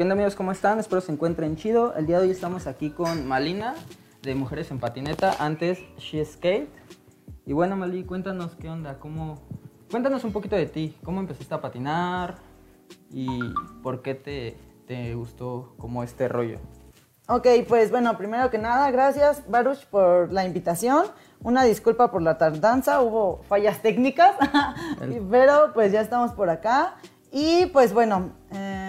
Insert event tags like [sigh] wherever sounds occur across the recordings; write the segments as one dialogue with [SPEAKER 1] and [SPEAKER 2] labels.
[SPEAKER 1] ¿Qué onda amigos? ¿Cómo están? Espero se encuentren chido. El día de hoy estamos aquí con Malina de Mujeres en Patineta, antes She Skate. Y bueno, Mali, cuéntanos qué onda, cómo... Cuéntanos un poquito de ti, cómo empezaste a patinar y por qué te, te gustó como este rollo.
[SPEAKER 2] Ok, pues bueno, primero que nada, gracias Baruch por la invitación. Una disculpa por la tardanza, hubo fallas técnicas, [laughs] pero pues ya estamos por acá. Y pues bueno, em,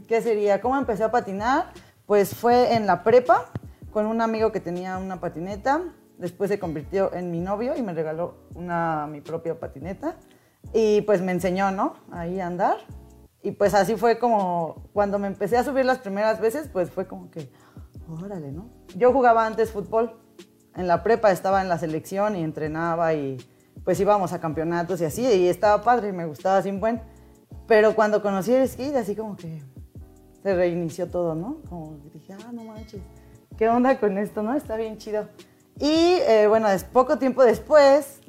[SPEAKER 2] ¿qué sería? ¿Cómo empecé a patinar? Pues fue en la prepa con un amigo que tenía una patineta. Después se convirtió en mi novio y me regaló una, mi propia patineta. Y pues me enseñó, ¿no? Ahí a andar. Y pues así fue como, cuando me empecé a subir las primeras veces, pues fue como que, órale, ¿no? Yo jugaba antes fútbol. En la prepa estaba en la selección y entrenaba y pues íbamos a campeonatos y así. Y estaba padre y me gustaba sin buen. Pero cuando conocí el skate, así como que se reinició todo, ¿no? Como dije, ah, no manches, ¿qué onda con esto, no? Está bien chido. Y eh, bueno, poco tiempo después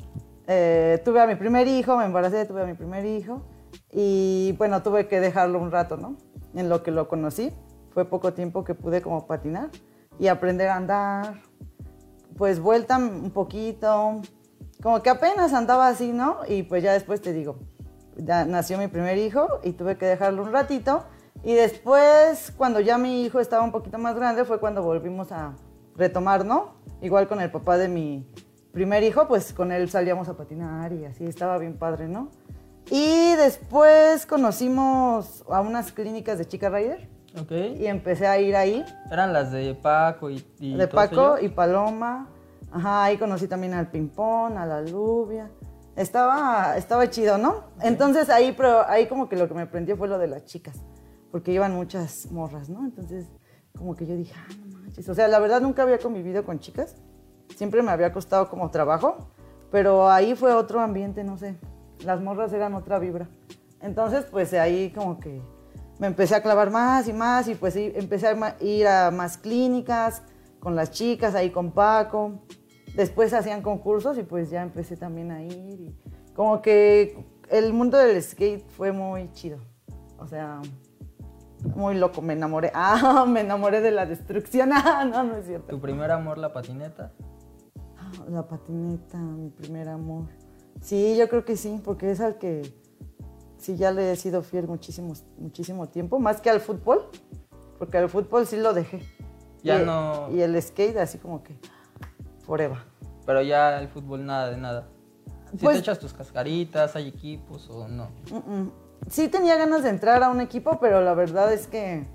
[SPEAKER 2] eh, tuve a mi primer hijo, me embaracé, tuve a mi primer hijo. Y bueno, tuve que dejarlo un rato, ¿no? En lo que lo conocí. Fue poco tiempo que pude como patinar y aprender a andar. Pues vuelta un poquito. Como que apenas andaba así, ¿no? Y pues ya después te digo, ya nació mi primer hijo y tuve que dejarlo un ratito. Y después, cuando ya mi hijo estaba un poquito más grande, fue cuando volvimos a retomar, ¿no? Igual con el papá de mi primer hijo, pues con él salíamos a patinar y así estaba bien padre, ¿no? Y después conocimos a unas clínicas de Chica Rider.
[SPEAKER 1] Ok.
[SPEAKER 2] Y empecé a ir ahí.
[SPEAKER 1] Eran las de Paco y... y
[SPEAKER 2] de Paco
[SPEAKER 1] ellos?
[SPEAKER 2] y Paloma. Ajá, ahí conocí también al ping-pong, a la lluvia. Estaba, estaba chido, ¿no? Entonces ahí, pero ahí como que lo que me prendió fue lo de las chicas. Porque iban muchas morras, ¿no? Entonces como que yo dije, ah, no manches. O sea, la verdad nunca había convivido con chicas. Siempre me había costado como trabajo. Pero ahí fue otro ambiente, no sé las morras eran otra vibra. Entonces, pues ahí como que me empecé a clavar más y más y pues empecé a ir a más clínicas con las chicas, ahí con Paco. Después hacían concursos y pues ya empecé también a ir. Y como que el mundo del skate fue muy chido. O sea, muy loco, me enamoré. [laughs] Ah, me enamoré de la destrucción. [laughs] Ah, no, no es cierto.
[SPEAKER 1] ¿Tu primer amor, la patineta?
[SPEAKER 2] Ah, La patineta, mi primer amor. Sí, yo creo que sí, porque es al que sí ya le he sido fiel muchísimo, muchísimo tiempo, más que al fútbol, porque al fútbol sí lo dejé.
[SPEAKER 1] Ya
[SPEAKER 2] y,
[SPEAKER 1] no-
[SPEAKER 2] Y el skate así como que forever.
[SPEAKER 1] Pero ya el fútbol nada de nada. Si
[SPEAKER 2] Pues-
[SPEAKER 1] te echas tus cascaritas, hay equipos o no.
[SPEAKER 2] Mm, mm. Sí tenía ganas de entrar a un equipo, pero la verdad es que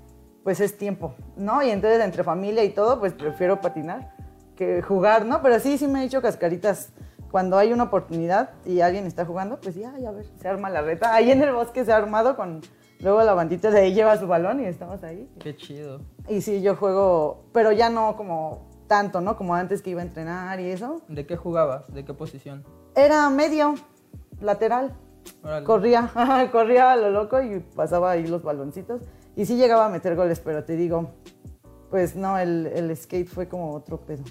[SPEAKER 2] pues es tiempo, ¿no? Y entonces entre familia y todo, pues prefiero patinar que jugar, ¿no? Pero sí, sí me he hecho cascaritas cuando hay una oportunidad y alguien está jugando, pues ya, ya a ver, se arma la reta. Ahí en el bosque se ha armado con luego la bandita de ahí lleva su balón y estamos ahí.
[SPEAKER 1] Qué chido.
[SPEAKER 2] Y sí, yo juego, pero ya no como tanto, ¿no? Como antes que iba a entrenar y eso.
[SPEAKER 1] ¿De qué jugabas? ¿De qué posición?
[SPEAKER 2] Era medio, lateral. Corría, [laughs] corría a lo loco y pasaba ahí los baloncitos. Y sí llegaba a meter goles, pero te digo, pues no, el, el skate fue como otro pedo.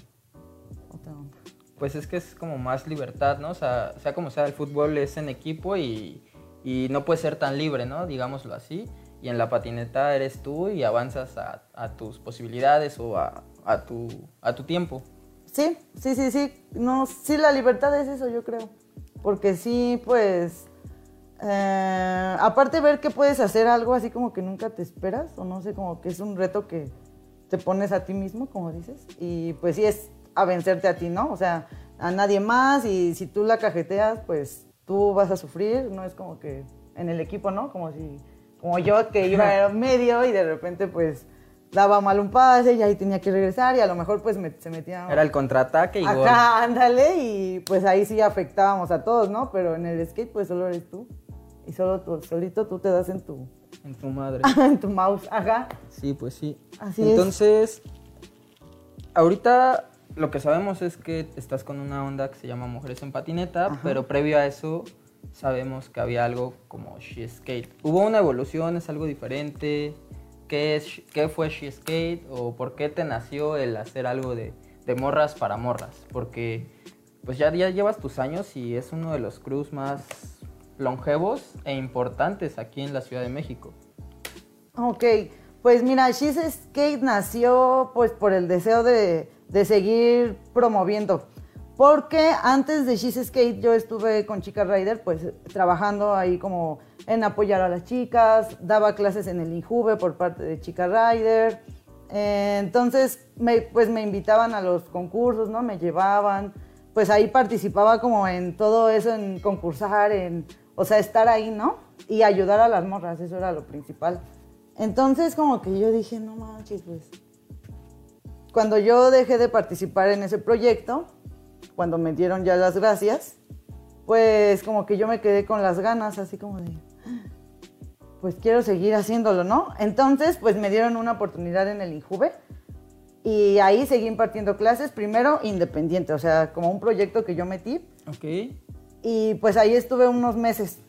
[SPEAKER 2] Otra onda.
[SPEAKER 1] Pues es que es como más libertad, ¿no? O sea, sea como sea, el fútbol es en equipo y, y no puede ser tan libre, ¿no? Digámoslo así. Y en la patineta eres tú y avanzas a, a tus posibilidades o a, a tu, a tu tiempo.
[SPEAKER 2] Sí, sí, sí, sí. No, sí, la libertad es eso, yo creo. Porque sí, pues. Eh, aparte, ver que puedes hacer algo así como que nunca te esperas, o no sé, como que es un reto que te pones a ti mismo, como dices. Y pues sí, es a vencerte a ti, ¿no? O sea, a nadie más. Y si tú la cajeteas, pues tú vas a sufrir. No es como que en el equipo, ¿no? Como si. Como yo que iba a medio y de repente, pues daba mal un pase y ahí tenía que regresar y a lo mejor pues me- se metía
[SPEAKER 1] Era el contraataque y gol.
[SPEAKER 2] Acá, ándale, y pues ahí sí afectábamos a todos, ¿no? Pero en el skate, pues solo eres tú. Y solo tú, solito tú te das en tu,
[SPEAKER 1] En tu madre. [laughs]
[SPEAKER 2] en tu mouse, ajá.
[SPEAKER 1] Sí, pues sí.
[SPEAKER 2] Así es.
[SPEAKER 1] Entonces, ahorita lo que sabemos es que estás con una onda que se llama Mujeres en Patineta, pero previo a eso sabemos que había algo como She Skate. ¿Hubo una evolución? ¿Es algo diferente? ¿Qué, es, qué fue She Skate? ¿O por qué te nació el hacer algo de, de morras para morras? Porque pues ya, ya llevas tus años y es uno de los crews más longevos e importantes aquí en la Ciudad de México.
[SPEAKER 2] Ok, Pues mira, She's Skate nació pues por el deseo de, de seguir promoviendo. Porque antes de She's Skate yo estuve con Chica Rider pues trabajando ahí como en apoyar a las chicas, daba clases en el Injuve por parte de Chica Rider. Eh, entonces me, pues me invitaban a los concursos, ¿no? Me llevaban, pues ahí participaba como en todo eso, en concursar, en, o sea, estar ahí, ¿no? Y ayudar a las morras, eso era lo principal. Entonces como que yo dije, no manches, pues. Cuando yo dejé de participar en ese proyecto, cuando me dieron ya las gracias, pues como que yo me quedé con las ganas, así como de, pues quiero seguir haciéndolo, ¿no? Entonces, pues me dieron una oportunidad en el INJUVE y ahí seguí impartiendo clases, primero independiente, o sea, como un proyecto que yo metí.
[SPEAKER 1] Ok.
[SPEAKER 2] Y pues ahí estuve unos meses.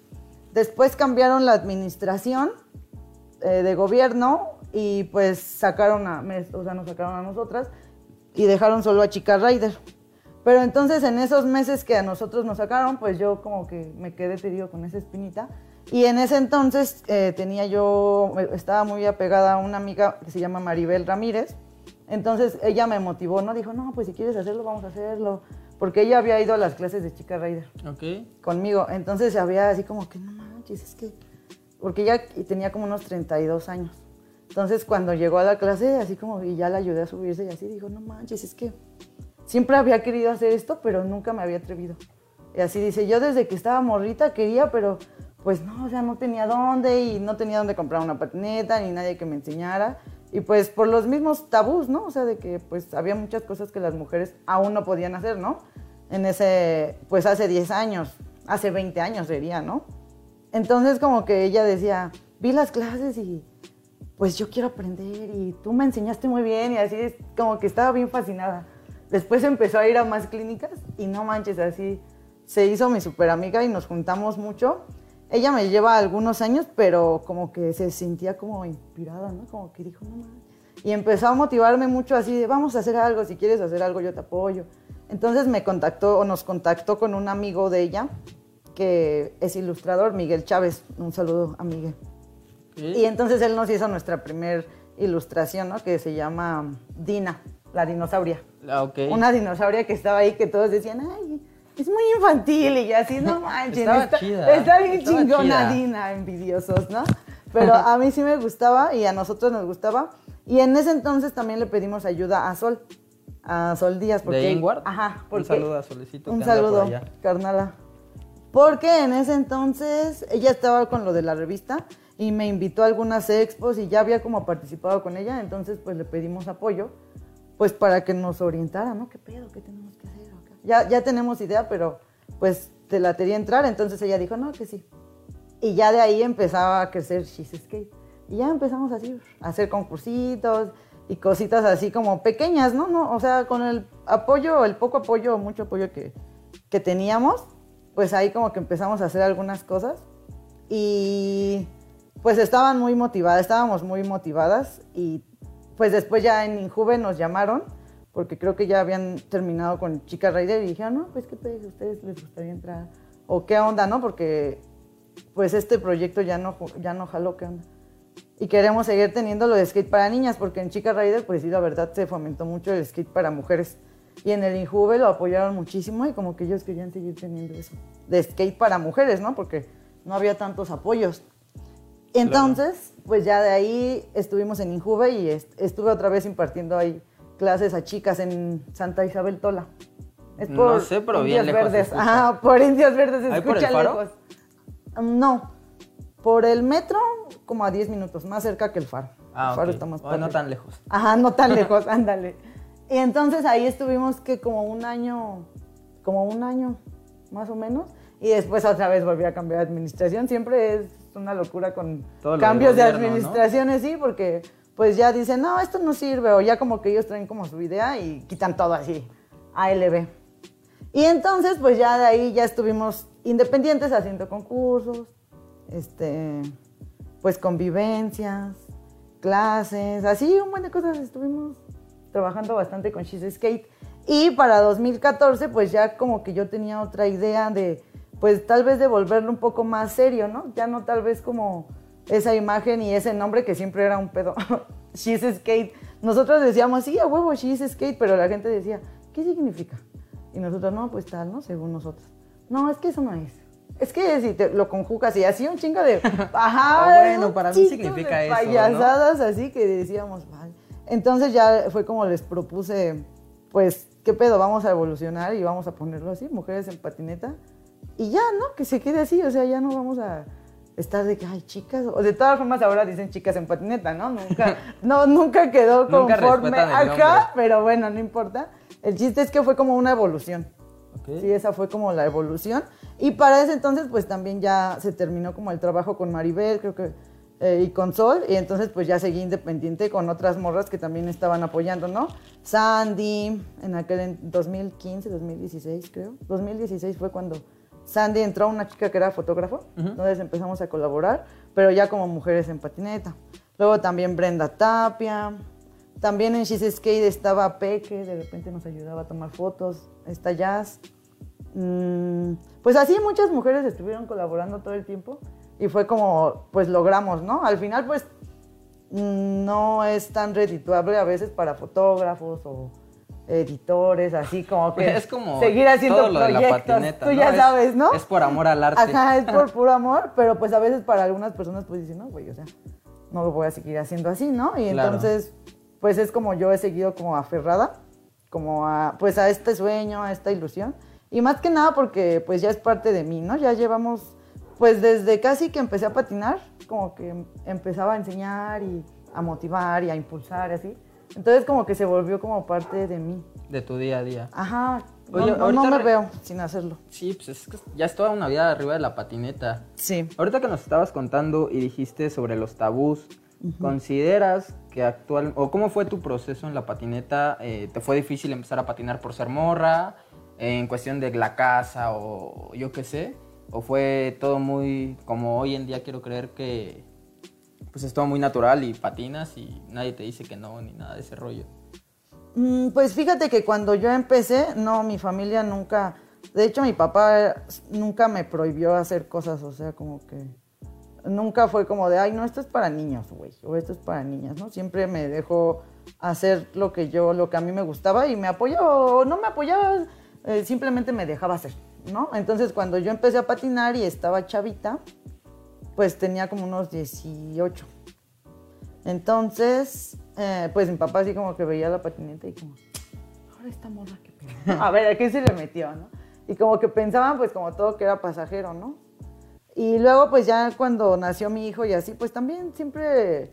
[SPEAKER 2] Después cambiaron la administración eh, de gobierno y pues sacaron a, o sea, nos sacaron a nosotras y dejaron solo a Chica Rider. Pero entonces en esos meses que a nosotros nos sacaron, pues yo como que me quedé, te digo, con esa espinita. Y en ese entonces eh, tenía yo, estaba muy apegada a una amiga que se llama Maribel Ramírez. Entonces ella me motivó, ¿no? Dijo, no, pues si quieres hacerlo, vamos a hacerlo. Porque ella había ido a las clases de Chica Rider.
[SPEAKER 1] Ok.
[SPEAKER 2] Conmigo. Entonces había así como que, no manches, es que... Porque ella tenía como unos 32 años. Entonces cuando llegó a la clase, así como, y ya la ayudé a subirse y así, dijo, no manches, es que siempre había querido hacer esto, pero nunca me había atrevido. Y así dice, yo desde que estaba morrita quería, pero pues no, o sea, no tenía dónde y no tenía dónde comprar una patineta ni nadie que me enseñara. Y pues por los mismos tabús, ¿no? O sea, de que pues había muchas cosas que las mujeres aún no podían hacer, ¿no? En ese, pues hace 10 años, hace 20 años sería, ¿no? Entonces como que ella decía, vi las clases y pues yo quiero aprender y tú me enseñaste muy bien y así es como que estaba bien fascinada. Después empezó a ir a más clínicas y no manches, así se hizo mi super amiga y nos juntamos mucho ella me lleva algunos años, pero como que se sentía como inspirada, ¿no? Como que dijo, no mames. Y empezó a motivarme mucho así de, vamos a hacer algo, si quieres hacer algo yo te apoyo. Entonces me contactó o nos contactó con un amigo de ella, que es ilustrador, Miguel Chávez. Un saludo a Miguel. Y entonces él nos hizo nuestra primer ilustración, ¿no? Que se llama Dina, la dinosauria.
[SPEAKER 1] Ah.
[SPEAKER 2] Una dinosauria que estaba ahí que todos decían, ay, es muy infantil y así, no [laughs] manches. Está,
[SPEAKER 1] chida.
[SPEAKER 2] está bien
[SPEAKER 1] Estaba
[SPEAKER 2] chingonadina, envidiosos, ¿no? Pero a mí sí me gustaba y a nosotros nos gustaba. Y en ese entonces también le pedimos ayuda a Sol, a Sol Díaz. Porque,
[SPEAKER 1] ¿De?
[SPEAKER 2] Ajá. Porque,
[SPEAKER 1] Un saludo a Solecito.
[SPEAKER 2] Un
[SPEAKER 1] por
[SPEAKER 2] saludo,
[SPEAKER 1] allá.
[SPEAKER 2] carnala. Porque en ese entonces ella estaba con lo de la revista y me invitó a algunas expos y ya había como participado con ella, entonces pues le pedimos apoyo, pues para que nos orientara, ¿no? ¿Qué pedo? ¿Qué tenemos que hacer? Ya, ya tenemos idea, pero pues te la quería entrar, entonces ella dijo, no, que sí. Y ya de ahí empezaba a crecer She's Skate. Y ya empezamos así, a hacer concursitos y cositas así como pequeñas, ¿no? no o sea, con el apoyo, el poco apoyo o mucho apoyo que, que teníamos, pues ahí como que empezamos a hacer algunas cosas. Y pues estaban muy motivadas, estábamos muy motivadas. Y pues después ya en Injuve nos llamaron, porque creo que ya habían terminado con Chica Rider y dijeron, no, pues qué pedo, ¿a ustedes les gustaría entrar? O qué onda, ¿no? Porque pues este proyecto ya no, ya no jaló, ¿qué onda? Y queremos seguir teniendo lo de skate para niñas, porque en Chica Rider, pues sí, la verdad se fomentó mucho el skate para mujeres. Y en el Injuve lo apoyaron muchísimo y como que ellos querían seguir teniendo eso. De skate para mujeres, ¿no? Porque no había tantos apoyos. Entonces, pues ya de ahí estuvimos en Injuve y est- estuve otra vez impartiendo ahí clases a chicas en Santa Isabel Tola. Es
[SPEAKER 1] No sé, pero bien
[SPEAKER 2] Indios
[SPEAKER 1] lejos se
[SPEAKER 2] Verdes. Ajá, por Indios Verdes se
[SPEAKER 1] ¿Ahí por
[SPEAKER 2] escucha
[SPEAKER 1] faro?
[SPEAKER 2] lejos. Um, No, por el metro como a 10 minutos, más cerca que el faro.
[SPEAKER 1] Ah,
[SPEAKER 2] el faro
[SPEAKER 1] ok.
[SPEAKER 2] está más
[SPEAKER 1] no tan lejos.
[SPEAKER 2] Ajá, no tan [laughs] lejos, ándale. Y entonces ahí estuvimos que como un año, como un año más o menos, y después otra vez volví a cambiar de administración. Siempre es una locura con
[SPEAKER 1] Todo
[SPEAKER 2] cambios de
[SPEAKER 1] gobierno, ¿no?
[SPEAKER 2] administraciones, sí, porque pues ya dicen, no, esto no sirve, o ya como que ellos traen como su idea y quitan todo así, ALB. Y entonces pues ya de ahí ya estuvimos independientes haciendo concursos, este, pues convivencias, clases, así un buen de cosas estuvimos trabajando bastante con She's Skate. Y para 2014, pues ya como que yo tenía otra idea de, pues tal vez de volverlo un poco más serio, ¿no? Ya no tal vez como esa imagen y ese nombre que siempre era un pedo. [laughs] She's Skate. Nosotros decíamos, sí, a huevo, She's Skate, pero la gente decía, ¿qué significa? Y nosotros, no, pues tal, ¿no? Según nosotros. No, es que eso no es. Es que si te lo conjugas y así un chingo de. [laughs] Ajá.
[SPEAKER 1] Ah, bueno, para mí significa eso, ¿no?
[SPEAKER 2] Payasadas así que decíamos, vale. Entonces ya fue como les propuse, pues, ¿qué pedo? Vamos a evolucionar y vamos a ponerlo así, mujeres en patineta. Y ya, ¿no? Que se quede así, o sea, ya no vamos a estar de que, ay, chicas. O de todas formas ahora dicen chicas en patineta, ¿no? Nunca, [laughs] no, nunca quedó conforme acá, pero bueno, no importa. El chiste es que fue como una evolución. Sí, esa fue como la evolución. Y para ese entonces, pues también ya se terminó como el trabajo con Maribel, creo que, eh, y con Sol. Y entonces, pues ya seguí independiente con otras morras que también estaban apoyando, ¿no? Sandy, en aquel en 2015, 2016, creo. 2016 fue cuando Sandy entró, una chica que era fotógrafo. Entonces empezamos a colaborar, pero ya como mujeres en patineta. Luego también Brenda Tapia. También en She's Skate estaba Peque, de repente nos ayudaba a tomar fotos. Está Jazz. Mm, pues así muchas mujeres estuvieron colaborando todo el tiempo y fue como, pues logramos, ¿no? Al final, pues mm, no es tan redituable a veces para fotógrafos o editores, así como que
[SPEAKER 1] es como
[SPEAKER 2] seguir haciendo
[SPEAKER 1] todo lo de la
[SPEAKER 2] proyectos.
[SPEAKER 1] patineta,
[SPEAKER 2] Tú
[SPEAKER 1] ¿no?
[SPEAKER 2] ya
[SPEAKER 1] Es-
[SPEAKER 2] sabes, ¿no?
[SPEAKER 1] Es por amor al arte.
[SPEAKER 2] Ajá, es por [laughs] puro amor, pero pues a veces para algunas personas pues dicen, no, güey, o sea, no lo voy a seguir haciendo así, ¿no? Y
[SPEAKER 1] Claro.
[SPEAKER 2] entonces, pues es como yo he seguido como aferrada, como a, pues a este sueño, a esta ilusión. Y más que nada porque pues ya es parte de mí, ¿no? Ya llevamos, pues desde casi que empecé a patinar, como que empezaba a enseñar y a motivar y a impulsar y así. Entonces como que se volvió como parte de mí.
[SPEAKER 1] De tu día a día.
[SPEAKER 2] Ajá, no-
[SPEAKER 1] Oye,
[SPEAKER 2] no, no
[SPEAKER 1] ahorita
[SPEAKER 2] me
[SPEAKER 1] re-
[SPEAKER 2] veo sin hacerlo.
[SPEAKER 1] Sí, pues es que ya es toda una vida arriba de la patineta.
[SPEAKER 2] Sí.
[SPEAKER 1] Ahorita que nos estabas contando y dijiste sobre los tabús, ¿consideras que actual o cómo fue tu proceso en la patineta? Eh, ¿Te fue difícil empezar a patinar por ser morra? En cuestión de la casa o yo qué sé. ¿O fue todo muy como hoy en día quiero creer que pues es todo muy natural y patinas y nadie te dice que no ni nada de ese rollo?
[SPEAKER 2] Mm, Pues fíjate que cuando yo empecé, no, mi familia nunca, de hecho mi papá nunca me prohibió hacer cosas, o sea, como que nunca fue como de, ay, no, esto es para niños, güey, o esto es para niñas, ¿no? Siempre me dejó hacer lo que yo, lo que a mí me gustaba y me apoyaba o no me apoyaba, eh, simplemente me dejaba hacer, ¿no? Entonces cuando yo empecé a patinar y estaba chavita, pues tenía como unos 18. Entonces, eh, pues mi papá así como que veía la patineta y como, ahora esta morra pedo. [laughs] A ver, ¿a qué se le metió, no? Y como que pensaban pues como todo que era pasajero, ¿no? Y luego pues ya cuando nació mi hijo y así, pues también siempre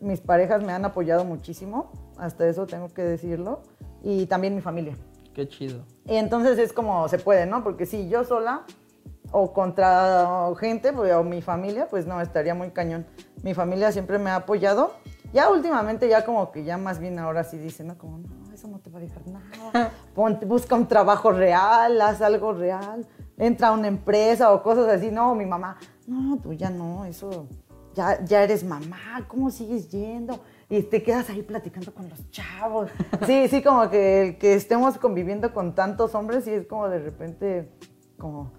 [SPEAKER 2] mis parejas me han apoyado muchísimo, hasta eso tengo que decirlo, y también mi familia.
[SPEAKER 1] Qué chido.
[SPEAKER 2] Y entonces es como se puede, ¿no? Porque si yo sola o contra gente pues, o mi familia, pues no, estaría muy cañón. Mi familia siempre me ha apoyado. Ya últimamente, ya como que ya más bien ahora sí dicen, ¿no? Como, no, eso no te va a dejar nada. [laughs] Ponte- busca un trabajo real, haz algo real. Entra a una empresa o cosas así. No, mi mamá, no, tú ya no, eso, ya, ya eres mamá, ¿cómo sigues yendo? Y te quedas ahí platicando con los chavos. [laughs] Sí, sí, como que el que estemos conviviendo con tantos hombres y es como de repente, como,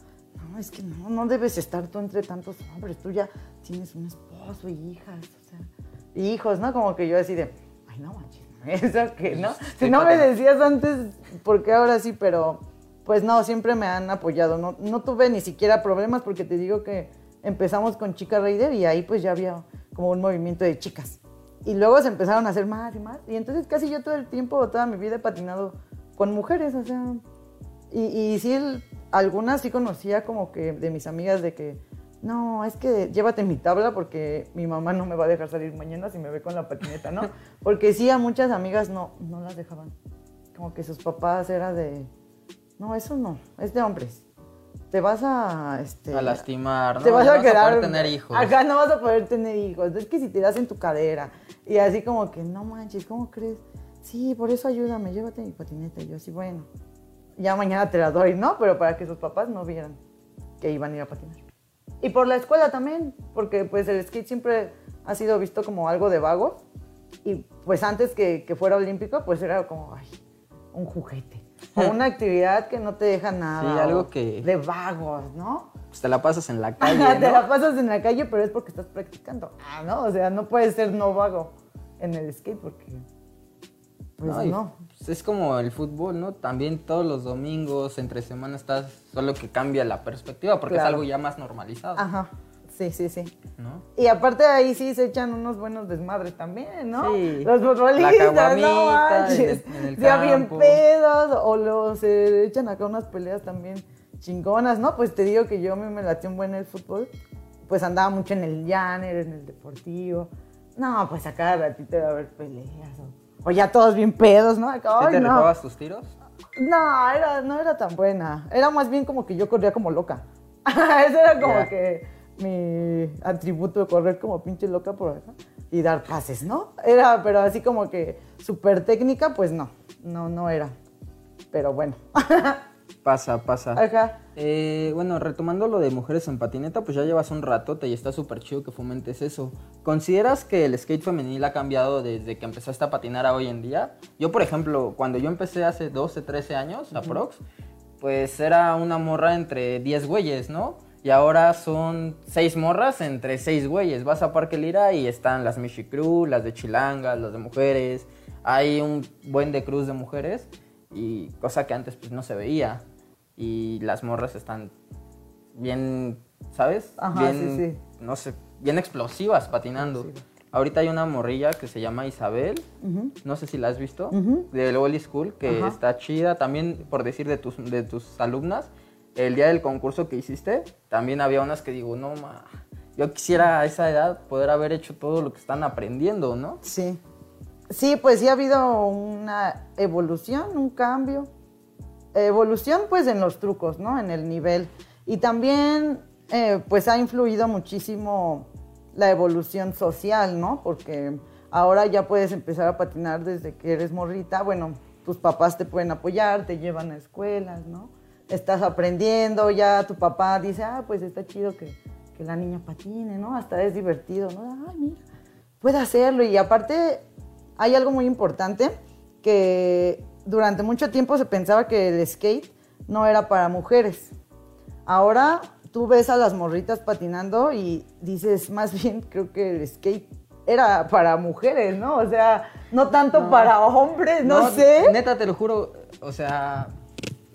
[SPEAKER 2] es que no, no debes estar tú entre tantos hombres, tú ya tienes un esposo y hijas, o sea, hijos, ¿no? Como que yo así de, ay, no manches, [laughs] eso que no. Si no me decías antes, ¿por qué ahora sí? Pero, pues no, siempre me han apoyado, no, no tuve ni siquiera problemas porque te digo que empezamos con Chica Raider y ahí pues ya había como un movimiento de chicas. Y luego se empezaron a hacer más y más. Y entonces casi yo todo el tiempo, toda mi vida he patinado con mujeres, o sea. Y, y sí, algunas sí conocía como que de mis amigas de que, no, es que llévate mi tabla porque mi mamá no me va a dejar salir mañana si me ve con la patineta, ¿no? [laughs] Porque sí, a muchas amigas no, no las dejaban. Como que sus papás era de, no, eso no, es de hombres. Te vas a, este,
[SPEAKER 1] A lastimar, ¿no?
[SPEAKER 2] te vas
[SPEAKER 1] Ya
[SPEAKER 2] a
[SPEAKER 1] no
[SPEAKER 2] quedar.
[SPEAKER 1] poder tener hijos.
[SPEAKER 2] Acá no vas a poder tener hijos. Es que si te das en tu cadera. Y así como que, no manches, ¿cómo crees? Sí, por eso ayúdame, llévate mi patineta. Y yo así, bueno, ya mañana te la doy, ¿no? Pero para que sus papás no vieran que iban a ir a patinar. Y por la escuela también, porque pues el skate siempre ha sido visto como algo de vagos. Y pues antes que, que fuera olímpico, pues era como, ay, un juguete. [laughs] O una actividad que no te deja nada.
[SPEAKER 1] Sí, algo que-
[SPEAKER 2] De vagos, ¿no?
[SPEAKER 1] pues te la pasas en la [laughs] calle,
[SPEAKER 2] Ajá, te
[SPEAKER 1] ¿no?
[SPEAKER 2] la pasas en la calle, pero es porque estás practicando. Ah, ¿no? O sea, no puedes ser no vago en el skate porque. Pues
[SPEAKER 1] No,
[SPEAKER 2] no.
[SPEAKER 1] pues, es como el fútbol, ¿no? También todos los domingos, entre semana estás, solo que cambia la perspectiva porque
[SPEAKER 2] Claro.
[SPEAKER 1] es algo ya más normalizado,
[SPEAKER 2] Ajá. Sí, sí, sí.
[SPEAKER 1] ¿no?
[SPEAKER 2] Y aparte de ahí sí se echan unos buenos desmadres también, ¿no?
[SPEAKER 1] Sí.
[SPEAKER 2] Los
[SPEAKER 1] La
[SPEAKER 2] futbolistas, no
[SPEAKER 1] caguamita en
[SPEAKER 2] manches.
[SPEAKER 1] el- en el
[SPEAKER 2] Ya bien pedos, o los se echan acá unas peleas también chingonas, ¿no? Pues te digo que yo a mí me latió un buen el fútbol, pues andaba mucho en el llaner, en el deportivo. No, pues a cada ratito iba a haber peleas, o, o ya todos bien pedos, ¿no? Acá,
[SPEAKER 1] ¿Sí
[SPEAKER 2] ay,
[SPEAKER 1] te
[SPEAKER 2] no.
[SPEAKER 1] rifabas tus tiros?
[SPEAKER 2] No, era, no era tan buena. Era más bien como que yo corría como loca. [laughs] Eso era como que mi atributo, correr como pinche loca por acá y dar pases, ¿no? Era, pero así como que súper técnica, pues no, no, no era. Pero bueno. [laughs]
[SPEAKER 1] Pasa, pasa.
[SPEAKER 2] Ajá.
[SPEAKER 1] Eh, bueno, retomando lo de mujeres en patineta, pues ya llevas un ratote y está súper chido que fomentes eso. ¿Consideras que el skate femenil ha cambiado desde que empezaste a patinar a hoy en día? Yo, por ejemplo, cuando yo empecé hace 12, 13 años, aprox, pues era una morra entre 10 güeyes, ¿no? Y ahora son 6 morras entre 6 güeyes. Vas a Parque Lira y están las Michi Crew, las de Chilanga, las de mujeres. Hay un buen de cruz de mujeres y cosa que antes pues no se veía. Y las morras están bien, ¿sabes?
[SPEAKER 2] Ajá,
[SPEAKER 1] bien,
[SPEAKER 2] sí, sí.
[SPEAKER 1] no sé, bien explosivas patinando. Ahorita hay una morrilla que se llama Isabel, no sé si la has visto, del Oli School, que
[SPEAKER 2] Ajá.
[SPEAKER 1] está chida. También, por decir de tus, de tus alumnas, el día del concurso que hiciste, también había unas que digo, no, ma, yo quisiera a esa edad poder haber hecho todo lo que están aprendiendo, ¿no?
[SPEAKER 2] Sí. Sí, pues sí ha habido una evolución, un cambio. Evolución pues en los trucos, ¿no? En el nivel. Y también eh, pues ha influido muchísimo la evolución social, ¿no? Porque ahora ya puedes empezar a patinar desde que eres morrita. Bueno, tus papás te pueden apoyar, te llevan a escuelas, ¿no? Estás aprendiendo, ya tu papá dice, ah, pues está chido que, que la niña patine, ¿no? Hasta es divertido, ¿no? Ah, mira, puede hacerlo. Y aparte, hay algo muy importante que durante mucho tiempo se pensaba que el skate no era para mujeres. Ahora tú ves a las morritas patinando y dices, más bien [laughs] creo que el skate era para mujeres, ¿no? O sea, no tanto para hombres, no, sé.
[SPEAKER 1] Neta, te lo juro, o sea,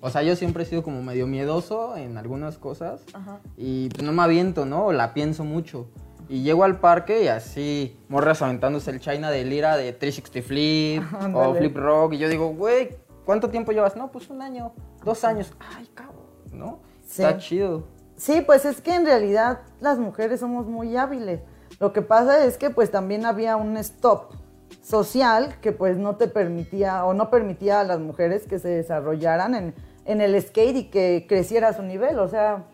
[SPEAKER 1] o sea, yo siempre he sido como medio miedoso en algunas cosas
[SPEAKER 2] Ajá.
[SPEAKER 1] y pues no me aviento, ¿no? La pienso mucho. Y llego al parque y así, morras aventándose el China de Lira de 360 Flip [laughs] o. Flip Rock. Y yo digo, güey, ¿cuánto tiempo llevas? No, pues un año, dos años. Ay, cabrón, ¿no?
[SPEAKER 2] Sí.
[SPEAKER 1] Está chido.
[SPEAKER 2] Sí, pues es que en realidad las mujeres somos muy hábiles. Lo que pasa es que pues también había un stop social que pues no te permitía o no permitía a las mujeres que se desarrollaran en, en el skate y que creciera a su nivel. O sea,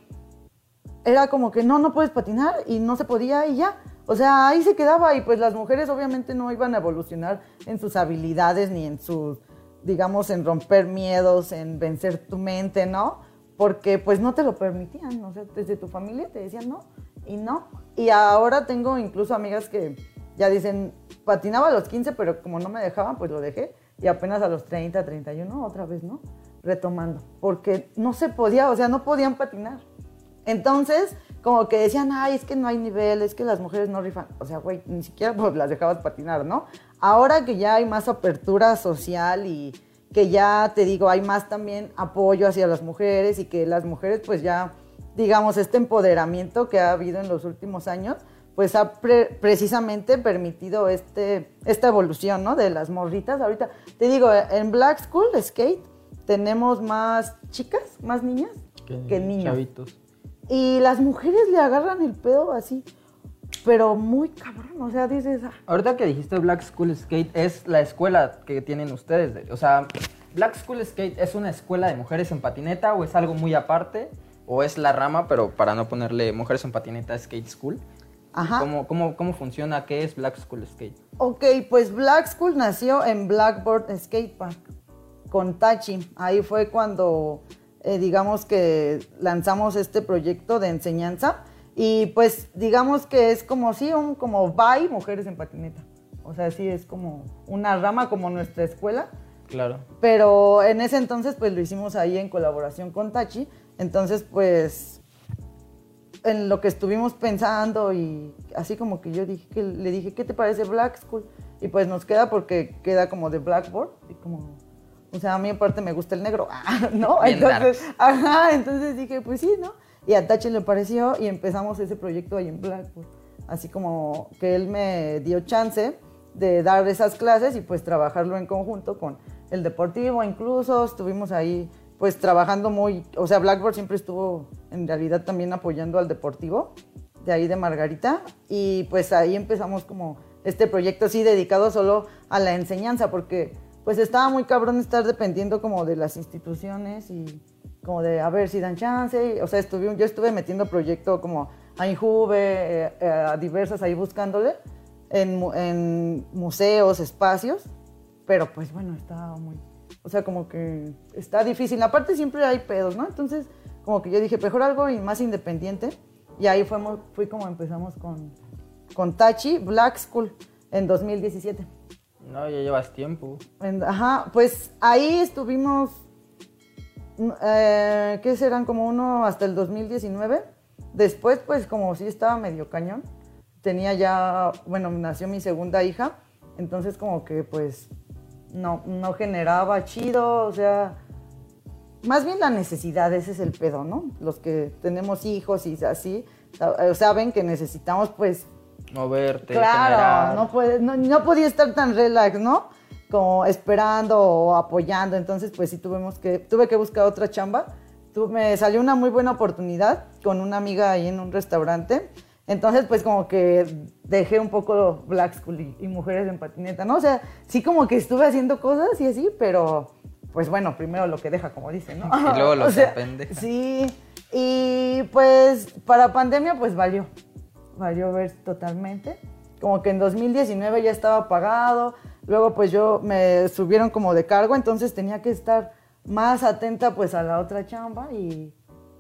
[SPEAKER 2] era como que no, no puedes patinar y no se podía y ya. O sea, ahí se quedaba y pues las mujeres obviamente no iban a evolucionar en sus habilidades ni en sus, digamos, en romper miedos, en vencer tu mente, ¿no? Porque pues no te lo permitían, o sea, desde tu familia te decían no y no. Y ahora tengo incluso amigas que ya dicen, patinaba a los 15, pero como no me dejaban, pues lo dejé. Y apenas a los 30, 31, otra vez, ¿no? Retomando. Porque no se podía, o sea, no podían patinar. Entonces, como que decían, ay, es que no hay nivel, es que las mujeres no rifan. O sea, güey, ni siquiera pues, las dejabas patinar, ¿no? Ahora que ya hay más apertura social y que ya, te digo, hay más también apoyo hacia las mujeres y que las mujeres pues ya, digamos, este empoderamiento que ha habido en los últimos años, pues ha pre- precisamente permitido este, esta evolución, ¿no? De las morritas. Ahorita, te digo, en Black School Skate tenemos más chicas, más niñas que, niños.
[SPEAKER 1] Chavitos.
[SPEAKER 2] Y las mujeres le agarran el pedo así, pero muy cabrón. O sea, dices, ah,
[SPEAKER 1] Ahorita que dijiste Black School Skate, es la escuela que tienen ustedes. de- o sea, Black School Skate es una escuela de mujeres en patineta o es algo muy aparte o es la rama, pero para no ponerle mujeres en patineta Skate School.
[SPEAKER 2] ajá.
[SPEAKER 1] ¿Cómo, cómo, cómo funciona? ¿Qué es Black School Skate?
[SPEAKER 2] Ok, pues Black School nació en Blackboard Skate Park con Tachi. Ahí fue cuando, eh, digamos que lanzamos este proyecto de enseñanza. Y pues digamos que es como sí, un como by mujeres en patineta. O sea, sí es como una rama como nuestra escuela.
[SPEAKER 1] Claro.
[SPEAKER 2] Pero en ese entonces pues lo hicimos ahí en colaboración con Tachi. Entonces pues en lo que estuvimos pensando y así como que yo dije que le dije, ¿qué te parece Black School? Y pues nos queda porque queda como de Blackboard y como o sea, a mí aparte me gusta el negro, [laughs] ¿no? entonces, ajá, entonces dije, pues sí, ¿no? Y a Tachi le pareció y empezamos ese proyecto ahí en Blackboard. Así como que él me dio chance de dar esas clases y pues trabajarlo en conjunto con el deportivo, incluso estuvimos ahí pues trabajando muy, o sea, Blackboard siempre estuvo en realidad también apoyando al deportivo de ahí de Margarita y pues ahí empezamos como este proyecto así dedicado solo a la enseñanza porque pues estaba muy cabrón estar dependiendo como de las instituciones y como de a ver si dan chance, o sea, estuve, yo estuve metiendo proyecto como a Injuve, eh, eh, a diversas ahí buscándole en, en museos, espacios, pero pues bueno, estaba muy o sea, como que está difícil. Aparte siempre hay pedos, ¿no? Entonces, como que yo dije, mejor algo y más independiente. Y ahí fuimos, fui como empezamos con, con Tachi, Black School, en 2017.
[SPEAKER 1] No, ya llevas tiempo.
[SPEAKER 2] ajá, pues ahí estuvimos, eh, ¿qué serán? Como uno hasta el 2019. Después, pues como sí estaba medio cañón. Tenía ya, bueno, nació mi segunda hija. Entonces como que pues no, no generaba chido, o sea, más bien la necesidad, ese es el pedo, ¿no? Los que tenemos hijos y así, saben que necesitamos pues...
[SPEAKER 1] Moverte.
[SPEAKER 2] Claro, no, puede, no, podía estar tan relax, ¿no? Como esperando o apoyando, entonces pues sí tuvimos que, tuve que buscar otra chamba. me salió una muy buena oportunidad con una amiga ahí en un restaurante entonces, pues como que dejé un poco Black School y, mujeres en patineta, ¿no? O sea, sí como que estuve haciendo cosas y así, pero pues bueno, primero lo que deja, como dicen, ¿no? [laughs]
[SPEAKER 1] Y luego lo [laughs] que aprende.
[SPEAKER 2] Sí, y pues para pandemia pues valió, valió ver totalmente. Como que en 2019 ya estaba pagado, luego pues yo me subieron como de cargo, entonces tenía que estar más atenta pues a la otra chamba y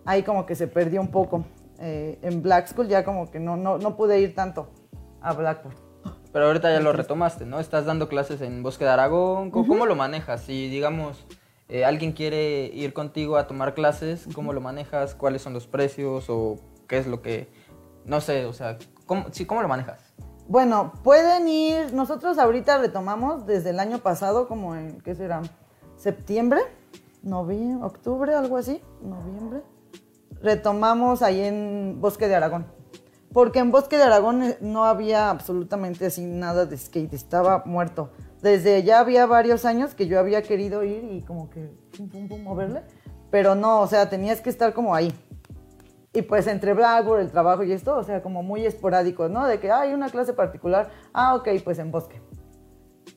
[SPEAKER 2] ahí como que se perdió un poco. Eh, en Black School ya como que no, no, no pude ir tanto a Blackboard.
[SPEAKER 1] Pero ahorita ya lo retomaste, ¿no? Estás dando clases en Bosque de Aragón. ¿Cómo, lo manejas? Si, digamos, eh, alguien quiere ir contigo a tomar clases, ¿cómo lo manejas? ¿Cuáles son los precios? ¿O qué es lo que...? No sé, o sea, ¿cómo, sí, ¿cómo lo manejas?
[SPEAKER 2] Bueno, pueden ir... Nosotros ahorita retomamos desde el año pasado, como en, ¿qué será? ¿Septiembre? ¿Noviembre? ¿Octubre? ¿Algo así? ¿Noviembre? retomamos ahí en Bosque de Aragón. Porque en Bosque de Aragón eh, no había absolutamente así nada de skate, estaba muerto. Desde ya había varios años que yo había querido ir y como que pum, pum, pum, moverle, pero no, o sea, tenías que estar como ahí. Y pues entre Blackboard, el trabajo y esto, o sea, como muy esporádico, ¿no? De que hay una clase particular, ah, ok, pues en Bosque.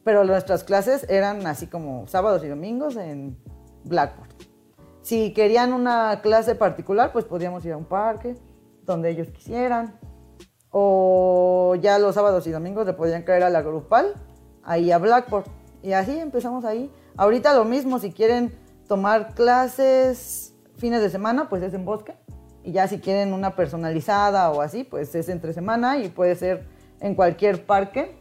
[SPEAKER 2] Pero nuestras clases eran así como sábados y domingos en Blackboard. Si querían una clase particular, pues podíamos ir a un parque donde ellos quisieran. O ya los sábados y domingos le podían caer a la grupal, ahí a Blackboard. Y así empezamos ahí. Ahorita lo mismo, si quieren tomar clases fines de semana, pues es en bosque. Y ya si quieren una personalizada o así, pues es entre semana y puede ser en cualquier parque